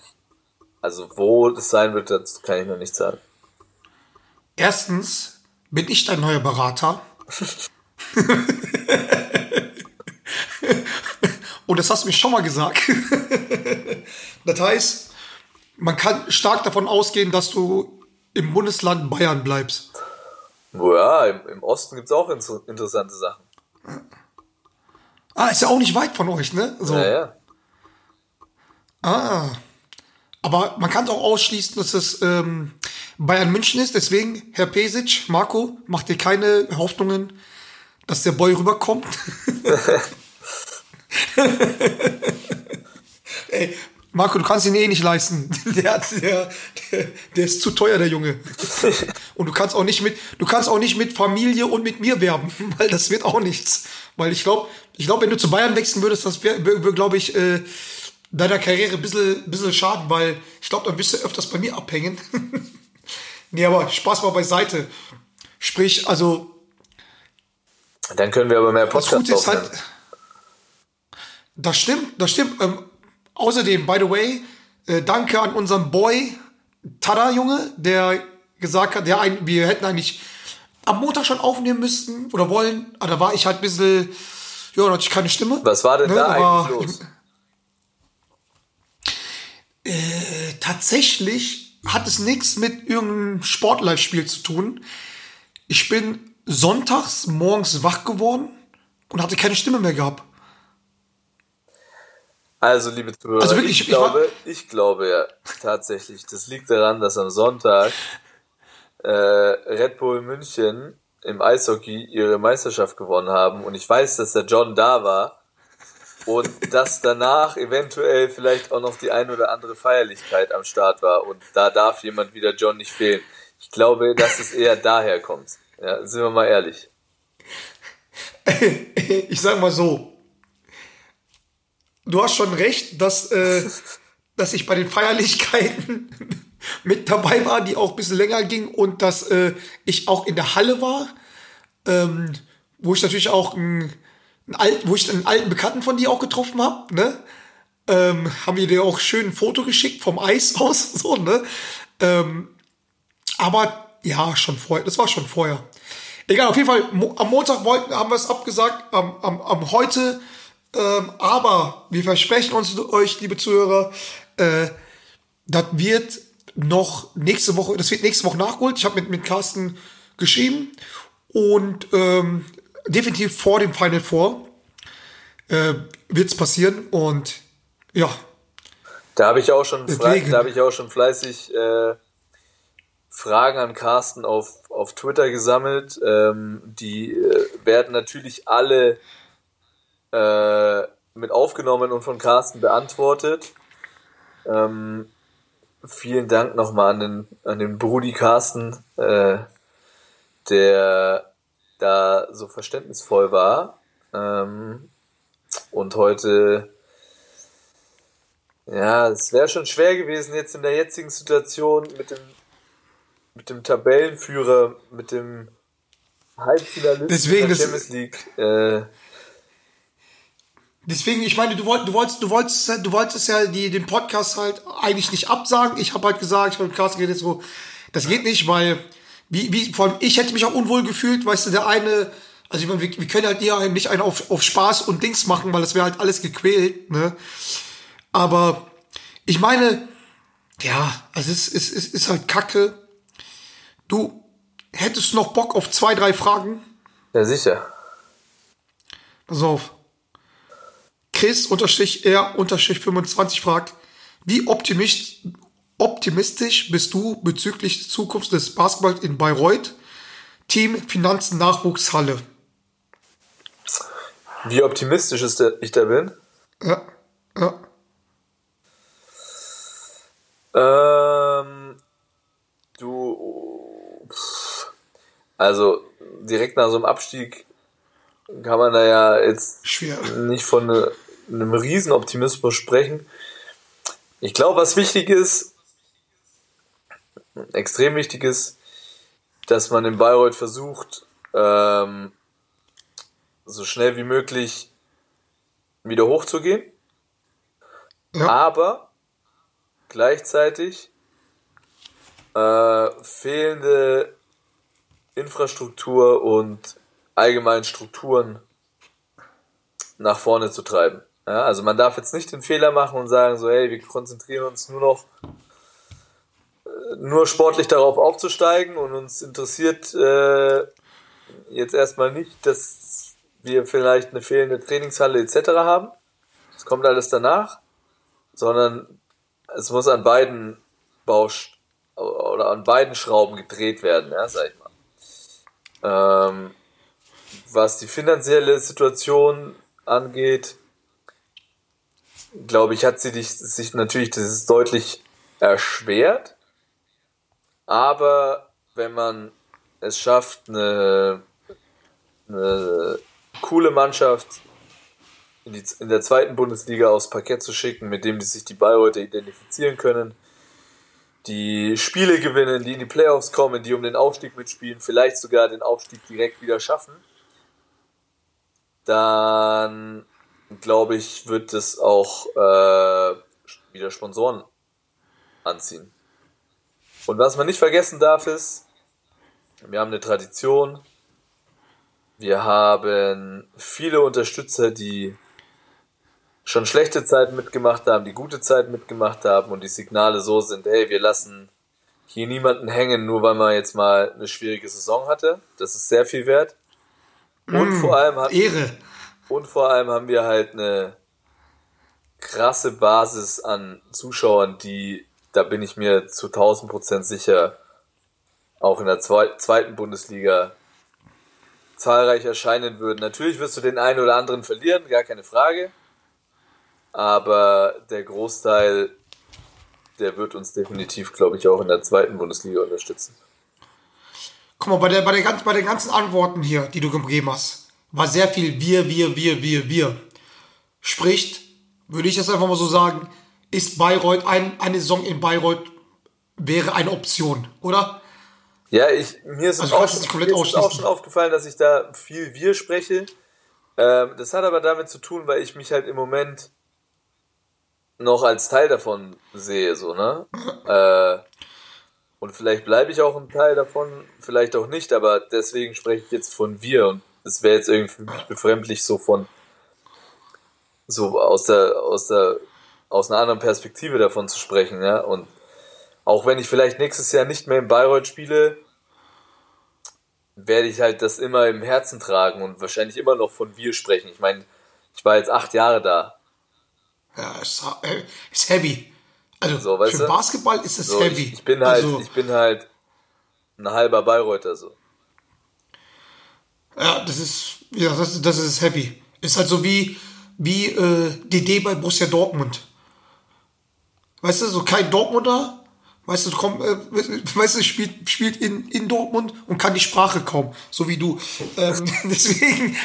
C: also wo das sein wird, dazu kann ich noch nicht sagen.
B: Erstens bin ich dein neuer Berater. Und das hast du mir schon mal gesagt. das heißt, man kann stark davon ausgehen, dass du im Bundesland Bayern bleibst.
C: Ja, im, im Osten gibt's auch inter interessante Sachen.
B: Ah, ist ja auch nicht weit von euch, ne? So.
C: Ja, ja.
B: Ah. Aber man kann auch ausschließen, dass es ähm, Bayern München ist. Deswegen, Herr Pesic, Marco, macht dir keine Hoffnungen, dass der Boy rüberkommt. Ey, Marco, du kannst ihn eh nicht leisten. Der, hat, der, der, der ist zu teuer, der Junge. Und du kannst auch nicht mit, du kannst auch nicht mit Familie und mit mir werben, weil das wird auch nichts. Weil ich glaube, ich glaube, wenn du zu Bayern wechseln würdest, das wäre, wär, wär, glaube ich, äh, deiner Karriere ein bisschen, bisschen schaden, weil ich glaube, dann wirst du öfters bei mir abhängen. nee, aber Spaß mal beiseite. Sprich, also.
C: Dann können wir aber mehr Podcasts aufnehmen.
B: halt. Das stimmt, das stimmt. Ähm, außerdem, by the way, äh, danke an unseren Boy Tada, Junge, der gesagt hat, der ein, wir hätten eigentlich am Montag schon aufnehmen müssten oder wollen. Aber da war ich halt ein bisschen, ja, da hatte ich keine Stimme.
C: Was war denn
B: Ne,
C: da
B: aber
C: eigentlich los?
B: tatsächlich hat es nichts mit irgendeinem Sportlive-Spiel zu tun. Ich bin sonntags morgens wach geworden und hatte keine Stimme mehr gehabt.
C: Also, liebe Zuhörer,
B: Also wirklich,
C: ich,
B: ich
C: glaube, ich glaube ja tatsächlich, das liegt daran, dass am Sonntag äh, Red Bull München im Eishockey ihre Meisterschaft gewonnen haben und ich weiß, dass der John da war und dass danach eventuell vielleicht auch noch die ein oder andere Feierlichkeit am Start war und da darf jemand wieder John nicht fehlen. Ich glaube, dass es eher daher kommt. Ja, sind wir mal ehrlich.
B: ich sag mal so. Du hast schon recht, dass, äh, dass ich bei den Feierlichkeiten mit dabei war, die auch ein bisschen länger ging und dass äh, ich auch in der Halle war, ähm, wo ich natürlich auch einen, einen alten, wo ich einen alten Bekannten von dir auch getroffen habe, ne? Ähm, haben wir dir auch schön ein Foto geschickt vom Eis aus, so, ne? Ähm, aber ja, schon vorher, das war schon vorher. Egal, auf jeden Fall, mo am Montag wollten, haben wir es abgesagt, am, am, am heute, ähm, aber wir versprechen uns euch, liebe Zuhörer, äh, das wird noch nächste Woche, das wird nächste Woche nachgeholt. Ich habe mit, mit Carsten geschrieben und ähm, definitiv vor dem Final Four äh, wird es passieren und ja,
C: Da habe ich auch schon, da habe ich auch schon fleißig äh, Fragen an Carsten auf, auf Twitter gesammelt. Ähm, die äh, werden natürlich alle äh, mit aufgenommen und von Carsten beantwortet. Ähm, vielen Dank nochmal an den, an den Brudi Carsten, äh, der da so verständnisvoll war ähm, und heute ja, es wäre schon schwer gewesen, jetzt in der jetzigen Situation mit dem, mit dem Tabellenführer, mit dem Halbfinalisten
B: Deswegen,
C: der Champions League. Äh,
B: Deswegen, ich meine, du wolltest, du wolltest, du wolltest, du wolltest ja die, den Podcast halt eigentlich nicht absagen. Ich habe halt gesagt, ich habe Carsten geredet, so, das geht nicht, weil, wie, wie, vor allem ich hätte mich auch unwohl gefühlt, weißt du, der eine Also ich meine, wir, wir können halt eher nicht einen auf, auf Spaß und Dings machen, weil das wäre halt alles gequält, ne? Aber ich meine, ja, also es, es, es ist halt Kacke. Du hättest noch Bock auf zwei, drei Fragen?
C: Ja, sicher.
B: Pass auf. Chris unterstrich R unterstrich 25 fragt, wie optimistisch, optimistisch bist du bezüglich der Zukunft des Basketballs in Bayreuth? Team Finanzen Nachwuchshalle.
C: Wie optimistisch ist der, ich da bin?
B: Ja, ja.
C: Ähm, du, pff, also direkt nach so einem Abstieg kann man da ja jetzt
B: Schwer.
C: nicht von ne, einem Riesenoptimismus sprechen. Ich glaube, was wichtig ist, extrem wichtig ist, dass man in Bayreuth versucht, ähm, so schnell wie möglich wieder hochzugehen,
B: Ja.
C: aber gleichzeitig äh, fehlende Infrastruktur und allgemeinen Strukturen nach vorne zu treiben. Ja, also man darf jetzt nicht den Fehler machen und sagen so, hey, wir konzentrieren uns nur noch nur sportlich darauf aufzusteigen und uns interessiert äh, jetzt erstmal nicht, dass wir vielleicht eine fehlende Trainingshalle etc. haben. Das kommt alles danach, sondern es muss an beiden Bausch oder an beiden Schrauben gedreht werden, ja, sag ich mal. Ähm, was die finanzielle Situation angeht, glaube ich, hat sie dich, sich natürlich das ist deutlich erschwert. Aber wenn man es schafft, eine, eine coole Mannschaft in, die, in der zweiten Bundesliga aufs Parkett zu schicken, mit dem die sich die Bayreuther identifizieren können, die Spiele gewinnen, die in die Playoffs kommen, die um den Aufstieg mitspielen, vielleicht sogar den Aufstieg direkt wieder schaffen, dann glaube ich, wird es auch äh, wieder Sponsoren anziehen. Und was man nicht vergessen darf ist, wir haben eine Tradition, wir haben viele Unterstützer, die schon schlechte Zeiten mitgemacht haben, die gute Zeiten mitgemacht haben und die Signale so sind, hey, wir lassen hier niemanden hängen, nur weil man jetzt mal eine schwierige Saison hatte. Das ist sehr viel wert. Und vor allem hat,
B: Ehre.
C: und vor allem haben wir halt eine krasse Basis an Zuschauern, die, da bin ich mir zu 1000 Prozent sicher, auch in der zwei, zweiten Bundesliga zahlreich erscheinen würden. Natürlich wirst du den einen oder anderen verlieren, gar keine Frage. Aber der Großteil, der wird uns definitiv, glaube ich, auch in der zweiten Bundesliga unterstützen.
B: Guck mal, bei, der, bei, der, bei den ganzen Antworten hier, die du gegeben hast, war sehr viel wir, wir, wir, wir, wir. Spricht, würde ich das einfach mal so sagen, ist Bayreuth, ein, eine Saison in Bayreuth wäre eine Option, oder?
C: Ja, ich, mir ist,
B: Also
C: auch,
B: komplett
C: mir ist auch schon aufgefallen, dass ich da viel wir spreche. Ähm, das hat aber damit zu tun, weil ich mich halt im Moment noch als Teil davon sehe, so, ne? Äh, und vielleicht bleibe ich auch ein Teil davon, vielleicht auch nicht, aber deswegen spreche ich jetzt von wir und es wäre jetzt irgendwie für mich befremdlich, so von so aus der, aus der, aus einer anderen Perspektive davon zu sprechen, ja. Und auch wenn ich vielleicht nächstes Jahr nicht mehr in Bayreuth spiele, werde ich halt das immer im Herzen tragen und wahrscheinlich immer noch von wir sprechen. Ich meine, ich war jetzt acht Jahre da.
B: Ja, ist, äh, ist heavy. Also
C: So,
B: für
C: du?
B: Basketball ist es
C: So,
B: heavy.
C: ich, ich bin halt,
B: also,
C: ich bin halt ein halber Bayreuther so.
B: Ja, das ist, ja, das, das ist heavy. Ist halt so wie, wie äh, DD bei Borussia Dortmund. Weißt du, so kein Dortmunder, weißt du, komm, äh, weißt du, spielt, spielt in, in Dortmund und kann die Sprache kaum, so wie du. Ähm, deswegen,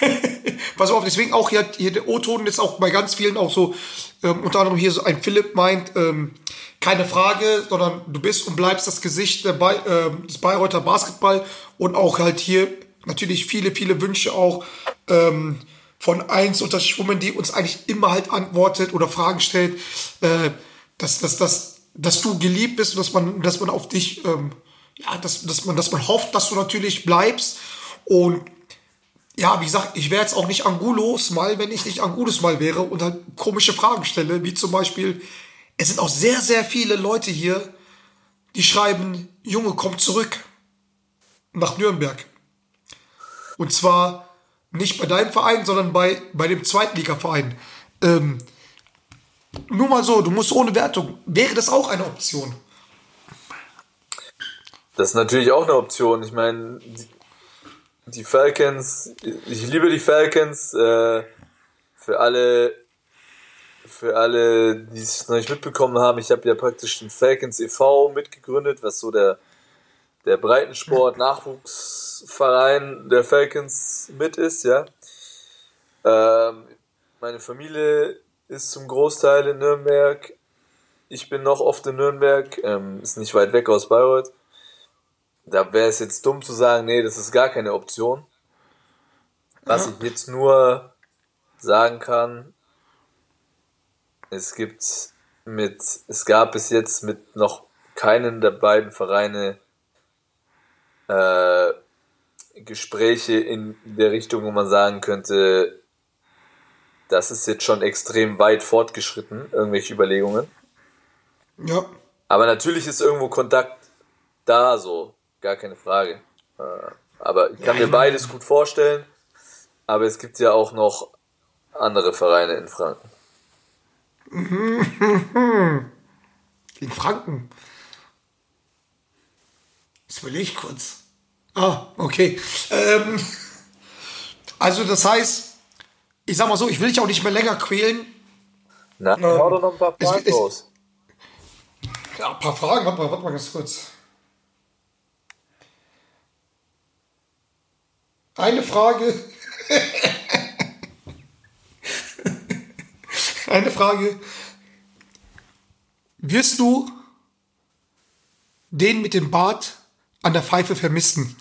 B: pass auf, deswegen auch hier, hier der O-Ton ist auch bei ganz vielen auch so, ähm, unter anderem hier so ein Philipp meint, ähm, keine Frage, sondern du bist und bleibst das Gesicht der Bay, ähm, des Bayreuther Basketball und auch halt hier natürlich viele, viele Wünsche auch ähm, von eins unter Schwummen, die uns eigentlich immer halt antwortet oder Fragen stellt, äh, dass, dass, dass, dass du geliebt bist dass man, dass man auf dich, ähm, ja, dass, dass man, dass man hofft, dass du natürlich bleibst und ja, wie gesagt, ich wäre jetzt auch nicht Angulo Smile, wenn ich nicht Angulo Smile wäre und halt komische Fragen stelle, wie zum Beispiel, es sind auch sehr, sehr viele Leute hier, die schreiben, Junge, komm zurück nach Nürnberg. Und zwar nicht bei deinem Verein, sondern bei, bei dem Zweitligaverein. Ähm, nur mal so, du musst ohne Wertung. Wäre das auch eine Option?
C: Das ist natürlich auch eine Option. Ich meine, die, die Falcons, ich liebe die Falcons. Äh, für alle, für alle, die es noch nicht mitbekommen haben, ich habe ja praktisch den Falcons e.V. mitgegründet, was so der, der Breitensport-Nachwuchsverein der Falcons mit ist, ja. Ähm, meine Familie ist zum Großteil in Nürnberg. Ich bin noch oft in Nürnberg, ähm, ist nicht weit weg aus Bayreuth. Da wäre es jetzt dumm zu sagen, nee, das ist gar keine Option. Was ich jetzt nur sagen kann, es gibt mit, es gab bis jetzt mit noch keinen der beiden Vereine äh, Gespräche in der Richtung, wo man sagen könnte, das ist jetzt schon extrem weit fortgeschritten, irgendwelche Überlegungen.
B: Ja.
C: Aber natürlich ist irgendwo Kontakt da, so, gar keine Frage. Äh, Aber ich kann
B: Ja,
C: mir beides gut vorstellen. Aber es gibt ja auch noch andere Vereine in Franken.
B: In Franken. Das will ich kurz. Ah, okay. Ähm, also das heißt, ich sag mal so, ich will dich auch nicht mehr länger quälen.
C: Na, hau doch noch ein paar
B: es-
C: Fragen
B: es-
C: raus.
B: Ja, ein paar Fragen, warte mal, warte mal ganz kurz. Eine Frage. Eine Frage. Wirst du den mit dem Bart an der Pfeife vermissen?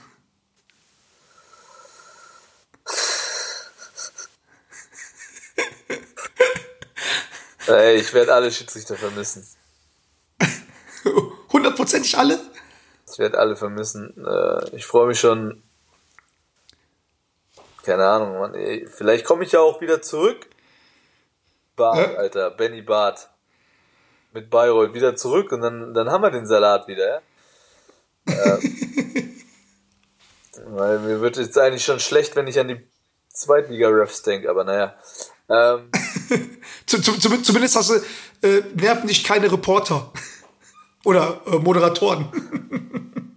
C: Ey, ich werde alle Schiedsrichter vermissen.
B: Hundertprozentig alle?
C: Ich werde alle vermissen. Äh, ich freue mich schon. Keine Ahnung, Mann. Ey, vielleicht komme ich ja auch wieder zurück. Bart,
B: Hä?
C: Alter. Benny Bart. Mit Bayreuth wieder zurück und dann, dann haben wir den Salat wieder, ja? ähm, weil mir wird jetzt eigentlich schon schlecht, wenn ich an die Zweitliga-Refs denke, aber naja. Ähm,
B: zumindest hast du, äh, nerven dich keine Reporter. Oder äh, Moderatoren.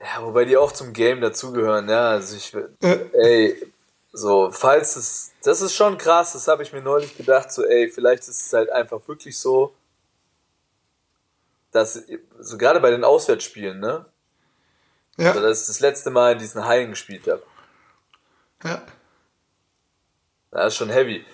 C: Ja, wobei die auch zum Game dazugehören, ja. Also ich,
B: Äh.
C: ey, so, falls es, das ist schon krass, das habe ich mir neulich gedacht, so, ey, vielleicht ist es halt einfach wirklich so, dass, so gerade bei den Auswärtsspielen, ne,
B: Ja,
C: also dass ich das letzte Mal in diesen Hallen gespielt habe.
B: ja.
C: Das ist schon heavy.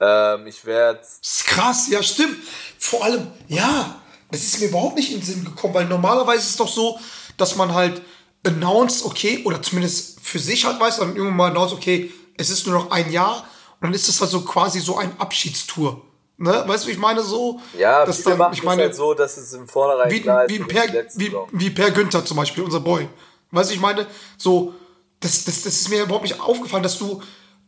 C: Ähm, ich werde,
B: Das ist krass, ja, stimmt. Vor allem, ja, das ist mir überhaupt nicht in den Sinn gekommen, weil normalerweise ist es doch so, dass man halt announced, okay, oder zumindest für sich halt weiß, dann irgendwann mal announced, okay, es ist nur noch ein Jahr und dann ist das halt so quasi so ein Abschiedstour. Ne? Weißt du, ich meine so,
C: ja,
B: dass dann, ich
C: es
B: meine,
C: halt so, dass es im Vornherein
B: wie,
C: klar ist,
B: wie, per, wie, wie Per Günther zum Beispiel, unser Boy. Weißt du, ich meine, so, das, das, das ist mir überhaupt nicht aufgefallen, dass du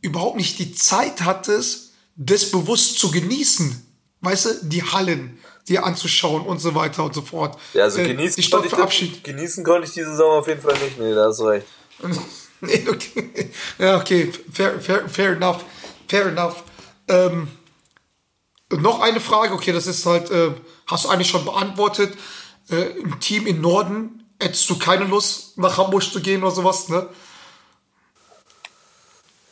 B: überhaupt nicht die Zeit hattest, das bewusst zu genießen. Weißt du, die Hallen dir anzuschauen und so weiter und so fort.
C: Ja, also
B: Äh,
C: genießen,
B: die Stadt
C: konnte ich das, genießen konnte ich diese Saison auf jeden Fall nicht, nee, da hast du recht.
B: nee, okay. Ja, okay, fair, fair, fair enough. Fair enough. Ähm, noch eine Frage, okay, das ist halt, äh, hast du eigentlich schon beantwortet. Äh, Im Team im Norden hättest du keine Lust, nach Hamburg zu gehen oder sowas, ne?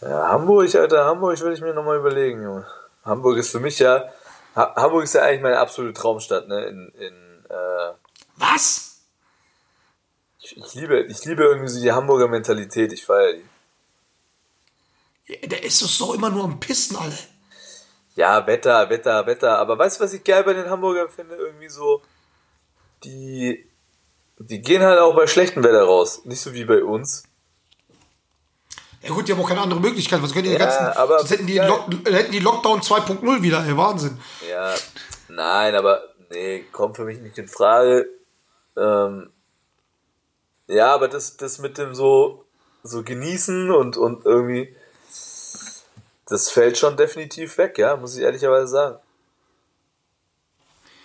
C: Ja, Hamburg, Alter, Hamburg würde ich mir nochmal überlegen, Junge. Hamburg ist für mich ja, ha Hamburg ist ja eigentlich meine absolute Traumstadt, ne, in, in, äh,
B: Was?
C: ich, ich liebe, ich liebe irgendwie so die Hamburger Mentalität, ich feiere die.
B: Ja, Der ist doch so immer nur am Pissen, alle.
C: Ja, Wetter, Wetter, Wetter, aber weißt du, was ich geil bei den Hamburgern finde? Irgendwie so, die, die gehen halt auch bei schlechtem Wetter raus, nicht so wie bei uns.
B: Ja gut, die haben auch keine andere Möglichkeit. Was können die
C: Ja,
B: ganzen.
C: aber-
B: sonst hätten die. Lock, hätten die Lockdown 2.0 wieder, ey, Wahnsinn.
C: Ja, nein, aber nee, kommt für mich nicht in Frage. Ähm, ja, aber das, das mit dem so, so genießen und, und irgendwie, das fällt schon definitiv weg, ja, muss ich ehrlicherweise sagen.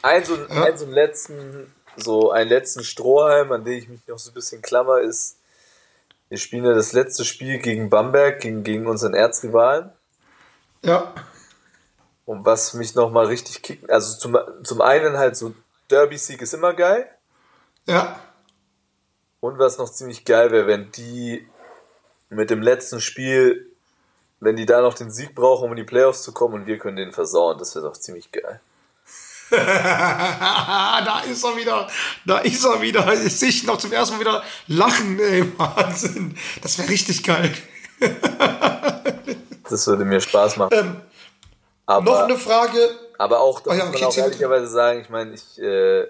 C: Ein so,
B: Ja.
C: ein so einen letzten, so einen letzten Strohhalm, an den ich mich noch so ein bisschen klammer, ist, wir spielen ja das letzte Spiel gegen Bamberg, gegen, gegen unseren Erzrivalen.
B: Ja.
C: Und was mich nochmal richtig kicken, also zum, zum einen halt so Derby-Sieg ist immer geil.
B: Ja.
C: Und was noch ziemlich geil wäre, wenn die mit dem letzten Spiel, wenn die da noch den Sieg brauchen, um in die Playoffs zu kommen und wir können den versauen, das wäre doch ziemlich geil.
B: da ist er wieder. Da ist er wieder. Ich sehe ihn noch zum ersten Mal wieder lachen, ey. Wahnsinn. Das wäre richtig geil.
C: Das würde mir Spaß machen. aber,
B: Ähm, Noch eine Frage.
C: aber auch, da
B: Oh ja,
C: muss man auch ehrlicherweise sagen, ich meine, ich, äh,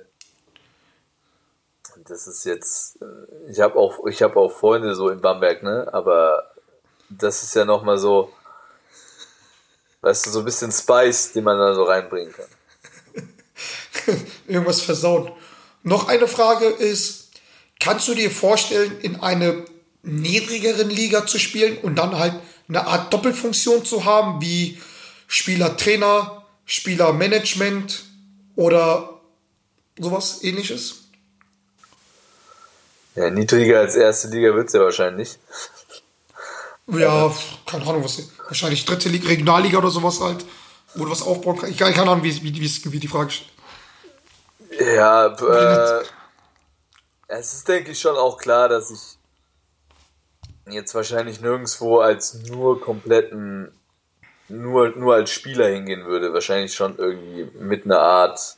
C: das ist jetzt, äh, ich habe auch, ich habe auch Freunde so in Bamberg, ne, aber das ist ja nochmal so, weißt du, so ein bisschen Spice, den man da so reinbringen kann.
B: irgendwas versauen. Noch eine Frage ist, kannst du dir vorstellen, in eine niedrigeren Liga zu spielen und dann halt eine Art Doppelfunktion zu haben, wie Spieler-Trainer, Spieler-Management oder sowas ähnliches?
C: Ja, niedriger als erste Liga wird's ja wahrscheinlich.
B: Ja, keine Ahnung, was, wahrscheinlich dritte Liga, Regionalliga oder sowas halt, wo du was aufbauen kannst. Ich keine Ahnung, wie, wie, wie, wie die Frage steht.
C: Ja, äh, es ist, denke ich, schon auch klar, dass ich jetzt wahrscheinlich nirgendwo als nur kompletten, nur, nur als Spieler hingehen würde. Wahrscheinlich schon irgendwie mit einer Art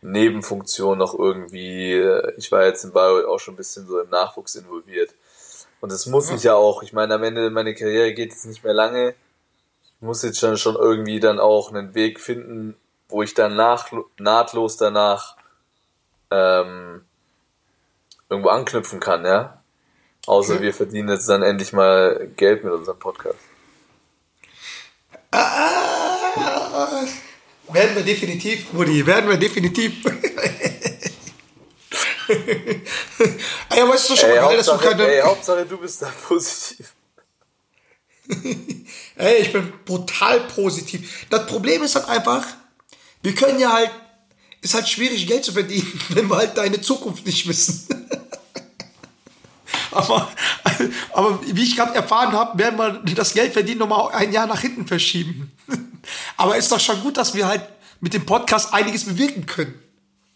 C: Nebenfunktion noch irgendwie. äh, Ich war jetzt in Bayreuth auch schon ein bisschen so im Nachwuchs involviert. Und es muss mich ja auch, ich meine, am Ende meine Karriere geht jetzt nicht mehr lange. Ich muss jetzt schon, schon irgendwie dann auch einen Weg finden, wo ich dann nach, nahtlos danach ähm, irgendwo anknüpfen kann, ja. Außer
B: Okay.
C: wir verdienen jetzt dann endlich mal Geld mit unserem Podcast.
B: Werden wir definitiv, Mutti, werden wir definitiv. Ey, weißt du schon
C: Ey,
B: mal geil, dass du keine.
C: ey, Hauptsache du bist da positiv.
B: Ey, ich bin brutal positiv. Das Problem ist halt einfach, wir können ja halt, ist halt schwierig Geld zu verdienen, wenn wir halt deine Zukunft nicht wissen. aber, aber wie ich gerade erfahren habe, werden wir das Geld verdienen nochmal ein Jahr nach hinten verschieben. aber ist doch schon gut, dass wir halt mit dem Podcast einiges bewirken können.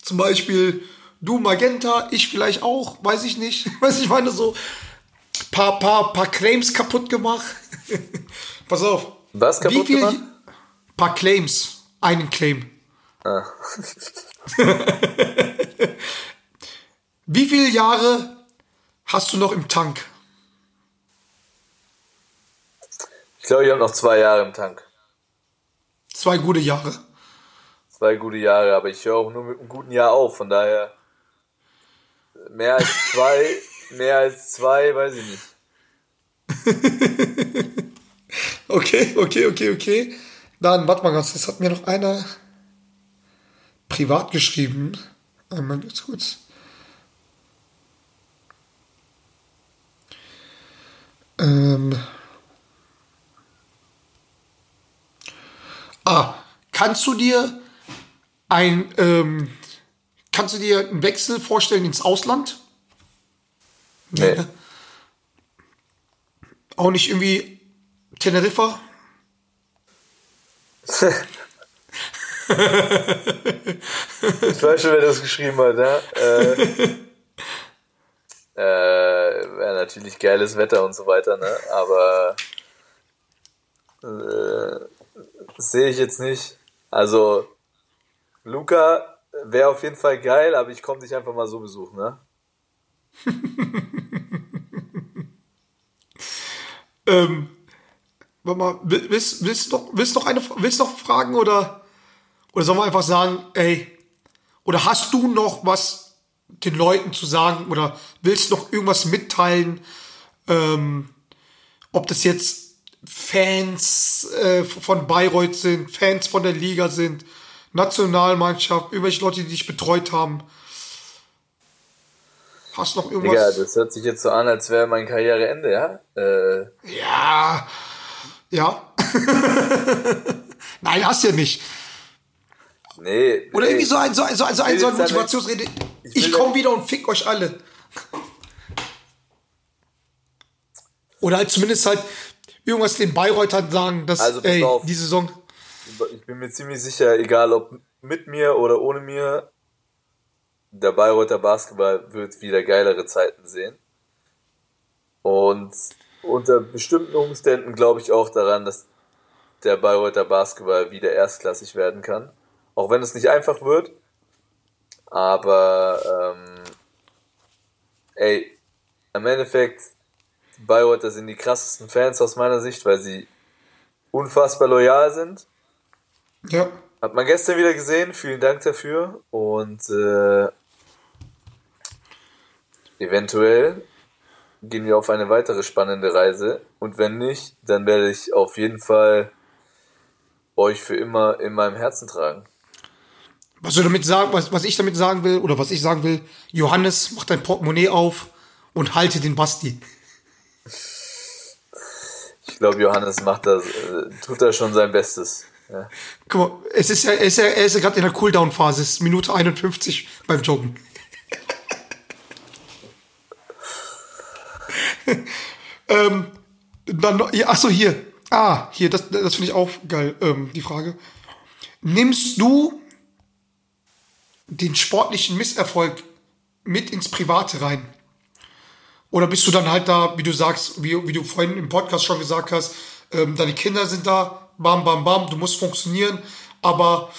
B: Zum Beispiel du Magenta, ich vielleicht auch, weiß ich nicht. Weiß ich meine so paar, paar, paar Claims kaputt gemacht. Pass auf.
C: Was kaputt
B: Wie viel,
C: gemacht?
B: Paar Claims. Einen Claim.
C: Ah.
B: Wie viele Jahre hast du noch im Tank?
C: Ich glaube, ich habe noch zwei Jahre im Tank.
B: Zwei gute Jahre.
C: Zwei gute Jahre, aber ich höre auch nur mit einem guten Jahr auf, von daher mehr als zwei, mehr als zwei, weiß ich nicht.
B: Okay, okay, okay, okay. Dann, warte mal ganz, das hat mir noch einer privat geschrieben. Einmal ganz kurz. Ähm. Ah, kannst du dir ein, ähm, kannst du dir einen Wechsel vorstellen ins Ausland?
C: Nee.
B: Auch nicht irgendwie Teneriffa?
C: Ich weiß schon, wer das geschrieben hat, ja. Äh, äh, Wäre natürlich geiles Wetter und so weiter, ne? Aber äh, sehe ich jetzt nicht. Also, Luca wäre auf jeden Fall geil, aber ich komme dich einfach mal so besuchen, ne?
B: Ähm, warte mal, will- willst, willst, noch, willst, noch eine, willst noch fragen oder, oder sollen wir einfach sagen, ey, oder hast du noch was den Leuten zu sagen oder willst noch irgendwas mitteilen, ähm, ob das jetzt Fans äh, von Bayreuth sind, Fans von der Liga sind, Nationalmannschaft, irgendwelche Leute, die dich betreut haben. Hast noch
C: Digga,
B: irgendwas?
C: das hört sich jetzt so an, als wäre mein Karriereende, ja? Äh,
B: ja. Ja. Nein, hast ja nicht.
C: Nee.
B: Oder
C: ey,
B: irgendwie so ein, so ein, so ein, so ein, so ein Motivationsrede.
C: ich
B: Ich komme wieder und fick euch alle. Oder halt zumindest halt irgendwas den Bayreutern sagen, dass,
C: Also
B: ey,
C: auf.
B: die Saison.
C: Ich bin mir ziemlich sicher, egal ob mit mir oder ohne mir, der Bayreuther Basketball wird wieder geilere Zeiten sehen. Und unter bestimmten Umständen glaube ich auch daran, dass der Bayreuther Basketball wieder erstklassig werden kann. Auch wenn es nicht einfach wird. Aber ähm, ey, im Endeffekt, die Bayreuther sind die krassesten Fans aus meiner Sicht, weil sie unfassbar loyal sind.
B: Ja.
C: Hat man gestern wieder gesehen. Vielen Dank dafür. Und äh, eventuell gehen wir auf eine weitere spannende Reise. Und wenn nicht, dann werde ich auf jeden Fall euch für immer in meinem Herzen tragen.
B: Was du damit sagen, was, was ich damit sagen will, oder was ich sagen will, Johannes, mach dein Portemonnaie auf und halte den Basti.
C: Ich glaube, Johannes macht das, äh, tut da schon sein Bestes. Ja.
B: Guck mal, es ist ja, er ist ja, er ist ja gerade in der Cooldown-Phase, es ist Minute 51 beim Joggen. ähm, dann ja, achso, hier. Ah, hier, das, das finde ich auch geil, ähm, die Frage. Nimmst du den sportlichen Misserfolg mit ins Private rein? Oder bist du dann halt da, wie du sagst, wie, wie du vorhin im Podcast schon gesagt hast, ähm, deine Kinder sind da, bam, bam, bam, du musst funktionieren, aber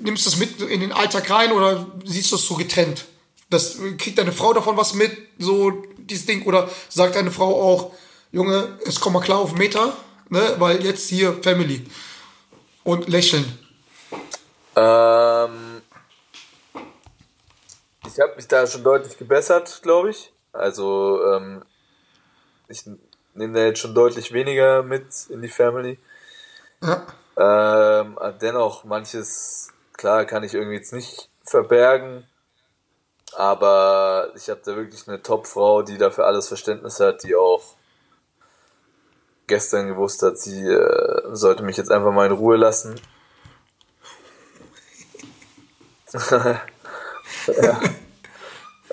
B: nimmst du das mit in den Alltag rein oder siehst du es so getrennt? Das, kriegt deine Frau davon was mit, so dieses Ding, oder sagt deine Frau auch, Junge, es kommt mal klar auf den Meter, ne, weil jetzt hier Family. Und lächeln.
C: Ähm, ich habe mich da schon deutlich gebessert, glaube ich. Also ähm, ich nehme da jetzt schon deutlich weniger mit in die Family.
B: Ja.
C: Ähm, dennoch, manches, klar, kann ich irgendwie jetzt nicht verbergen. Aber ich habe da wirklich eine Top-Frau, die dafür alles Verständnis hat, die auch gestern gewusst hat, sie äh, sollte mich jetzt einfach mal in Ruhe lassen.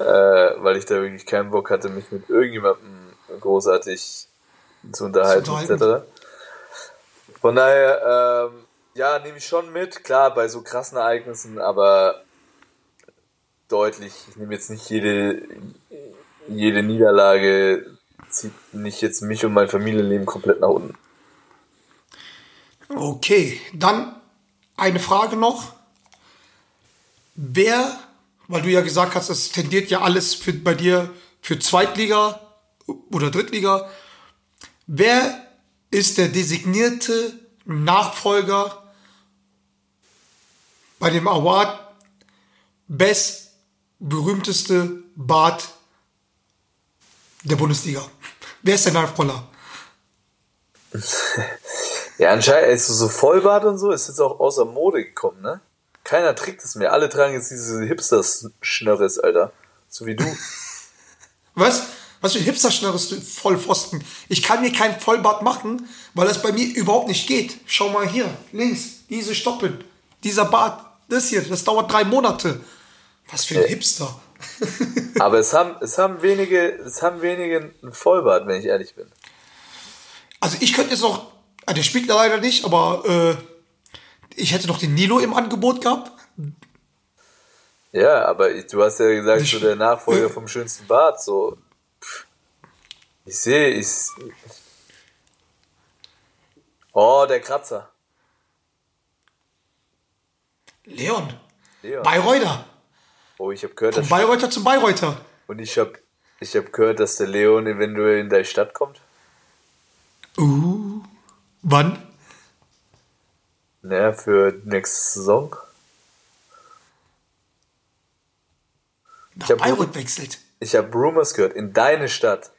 C: äh, weil ich da wirklich keinen Bock hatte, mich mit irgendjemandem großartig zu unterhalten,
B: Zu unterhalten.
C: etc. Von daher, ähm, ja, nehme ich schon mit, klar, bei so krassen Ereignissen, aber deutlich, ich nehme jetzt nicht jede, jede Niederlage, zieht nicht jetzt mich und mein Familienleben komplett nach unten.
B: Okay, dann eine Frage noch. Wer, weil du ja gesagt hast, es tendiert ja alles für, bei dir für Zweitliga oder Drittliga, wer ist der designierte Nachfolger bei dem Award Best berühmteste Bart der Bundesliga? Wer ist der Nachfolger?
C: Ja, anscheinend ist so Vollbart und so, ist jetzt auch außer Mode gekommen, ne? Keiner trägt es mehr. Alle tragen jetzt diese Hipster-Schnörres, Alter. So wie du.
B: Was? Was für ein Hipster-Schnörres, du Vollpfosten. Ich kann mir kein Vollbart machen, weil das bei mir überhaupt nicht geht. Schau mal hier, links, diese Stoppeln, dieser Bart, das hier, das dauert drei Monate. Was für ein Hipster.
C: Aber es haben, es haben wenige, es haben wenige ein Vollbart, wenn ich ehrlich bin.
B: Also ich könnte jetzt noch, ah, der spielt leider nicht, aber äh, ich hätte noch den Nilo im Angebot gehabt.
C: Ja, aber ich- du hast ja gesagt, so der Nachfolger vom schönsten Bart, so. Ich sehe, ich. Oh, der Kratzer.
B: Leon.
C: Leon.
B: Bayreuther.
C: Oh, ich habe gehört,
B: Von
C: dass,
B: Bayreuther zum Bayreuther.
C: und ich habe ich hab gehört, dass der Leon eventuell in deine Stadt kommt.
B: Uh, wann?
C: Naja, für nächste Saison.
B: Nach
C: hab-
B: Bayreuth wechselt.
C: Ich habe Rumors gehört, in deine Stadt.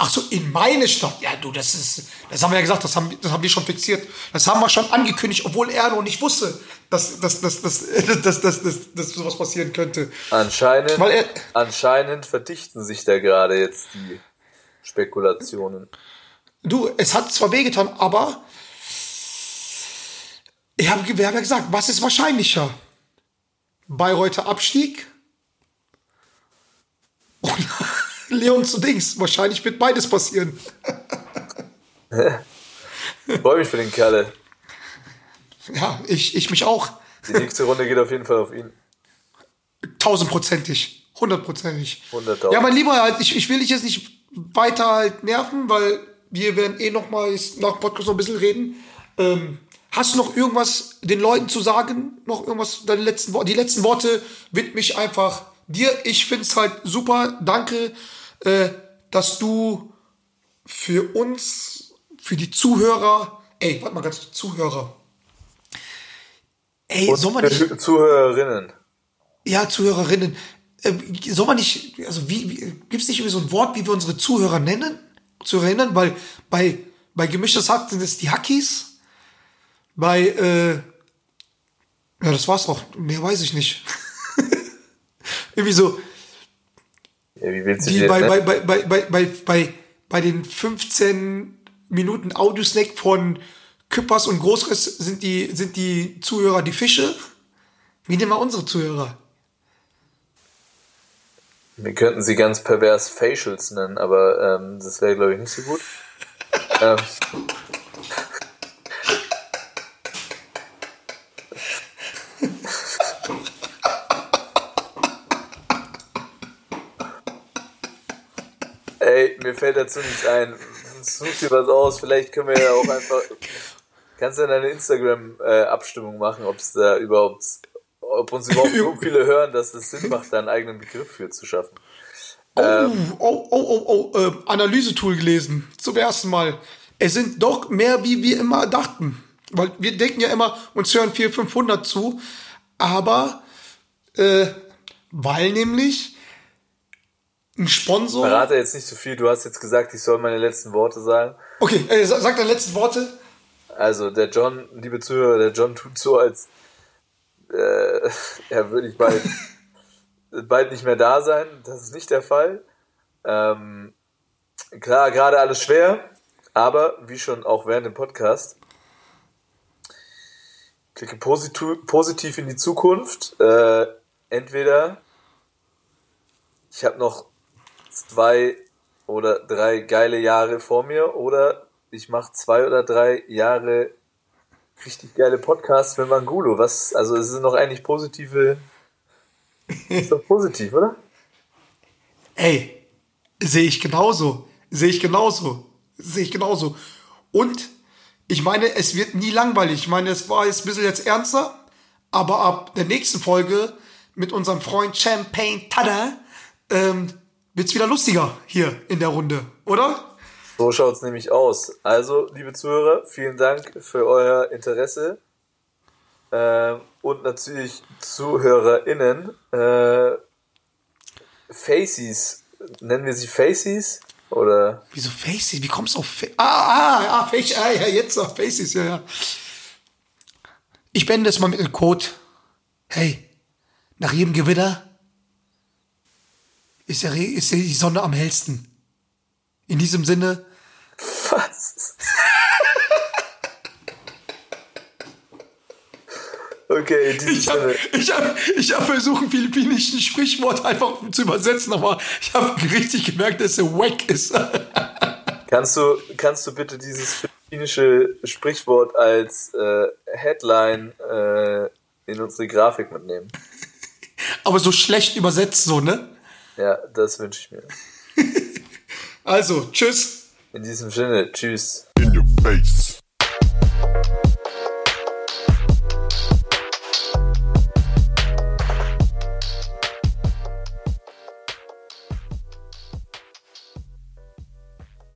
B: Ach so, in meine Stadt. Ja, du, das ist, das haben wir ja gesagt, das haben, das haben wir schon fixiert. Das haben wir schon angekündigt, obwohl er noch nicht wusste, dass, dass, dass, dass, dass, dass, dass, dass sowas passieren könnte.
C: Anscheinend,
B: Weil er-
C: anscheinend verdichten sich da gerade jetzt die Spekulationen.
B: Du, es hat zwar wehgetan, aber ich habe, haben ja gesagt, was ist wahrscheinlicher? Bayreuther Abstieg oder Leon zu Dings? Wahrscheinlich wird beides passieren.
C: Freue mich für den Kerle.
B: Ja, ich, ich mich auch.
C: Die nächste Runde geht auf jeden Fall auf ihn.
B: Tausendprozentig. Hundertprozentig.
C: Hunderttausend.
B: Ja, mein Lieber, halt, ich, ich will dich jetzt nicht weiter halt nerven, weil wir werden eh noch mal nach dem Podcast noch ein bisschen reden. Ähm, hast du noch irgendwas den Leuten zu sagen? Noch irgendwas, deine letzten Worte? Die letzten Worte widme ich einfach dir. Ich finde es halt super. Danke, äh, dass du für uns, für die Zuhörer, ey, warte mal ganz Zuhörer. Ey, soll man nicht,
C: Zuhörerinnen.
B: ja, Zuhörerinnen, äh, soll man nicht, also wie, wie gibt es nicht irgendwie so ein Wort, wie wir unsere Zuhörer nennen? Zuhörerinnen, weil bei, bei gemischtes Hack sind es die Hackies. Bei, äh, ja, das war's auch. Mehr weiß ich nicht. irgendwie so,
C: Ja, wie willst du
B: die bei, bei, bei, bei, bei, bei, bei, bei den 15 Minuten Audiosnack von Küppers und Großriss sind die, sind die Zuhörer die Fische. Wie nehmen wir unsere Zuhörer?
C: Wir könnten sie ganz pervers Facials nennen, aber ähm, das wäre, glaube ich, nicht so gut. ähm, Ey, mir fällt dazu nichts ein. Such dir was aus, vielleicht können wir ja auch einfach. Kannst du dann eine Instagram-Abstimmung machen, ob es da überhaupt, ob uns überhaupt so viele hören, dass es Sinn macht, da einen eigenen Begriff für zu schaffen.
B: Oh, oh, oh, oh, oh, äh, Analysetool gelesen. Zum ersten Mal. Es sind doch mehr, wie wir immer dachten. Weil wir denken ja immer, uns hören 400, 500 zu. Aber, äh, weil nämlich ein Sponsor.
C: Verrate jetzt nicht so viel, du hast jetzt gesagt, ich soll meine letzten Worte sagen.
B: Okay, äh, sa- sag deine letzten Worte.
C: Also der John, liebe Zuhörer, der John tut so, als äh, er würde ich bald, bald nicht mehr da sein. Das ist nicht der Fall. Ähm, klar, gerade alles schwer, aber wie schon auch während dem Podcast, klicke positiv, positiv in die Zukunft. Äh, entweder ich habe noch zwei oder drei geile Jahre vor mir oder ich mache zwei oder drei Jahre richtig geile Podcasts mit Mangulo. Was, also es sind noch eigentlich positive. Ist doch positiv, oder?
B: Ey, sehe ich genauso. Sehe ich genauso. Sehe ich genauso. Und ich meine, es wird nie langweilig. Ich meine, es war jetzt ein bisschen jetzt ernster, aber ab der nächsten Folge mit unserem Freund Champagne Tada ähm, wird's wieder lustiger hier in der Runde, oder?
C: So schaut's nämlich aus. Also, liebe Zuhörer, vielen Dank für euer Interesse. Ähm, und natürlich ZuhörerInnen. Äh, Faces. Nennen wir sie Faces? Oder?
B: Wieso Faces? Wie kommst du auf Fa Ah, ah, ah, Faces. Ah, ja, jetzt auf Faces, ja, ja. Ich beende es mal mit einem Code. Hey, nach jedem Gewitter ist, der, ist die Sonne am hellsten. In diesem Sinne,
C: Was? Okay,
B: ich habe ich hab, ich hab versucht, ein philippinischen Sprichwort einfach zu übersetzen, aber ich habe richtig gemerkt, dass er wack ist.
C: Kannst du, kannst du bitte dieses philippinische Sprichwort als äh, Headline äh, in unsere Grafik mitnehmen?
B: aber so schlecht übersetzt, so, ne?
C: Ja, das wünsche ich mir.
B: Also, tschüss.
C: In diesem Sinne, tschüss.
A: In your face.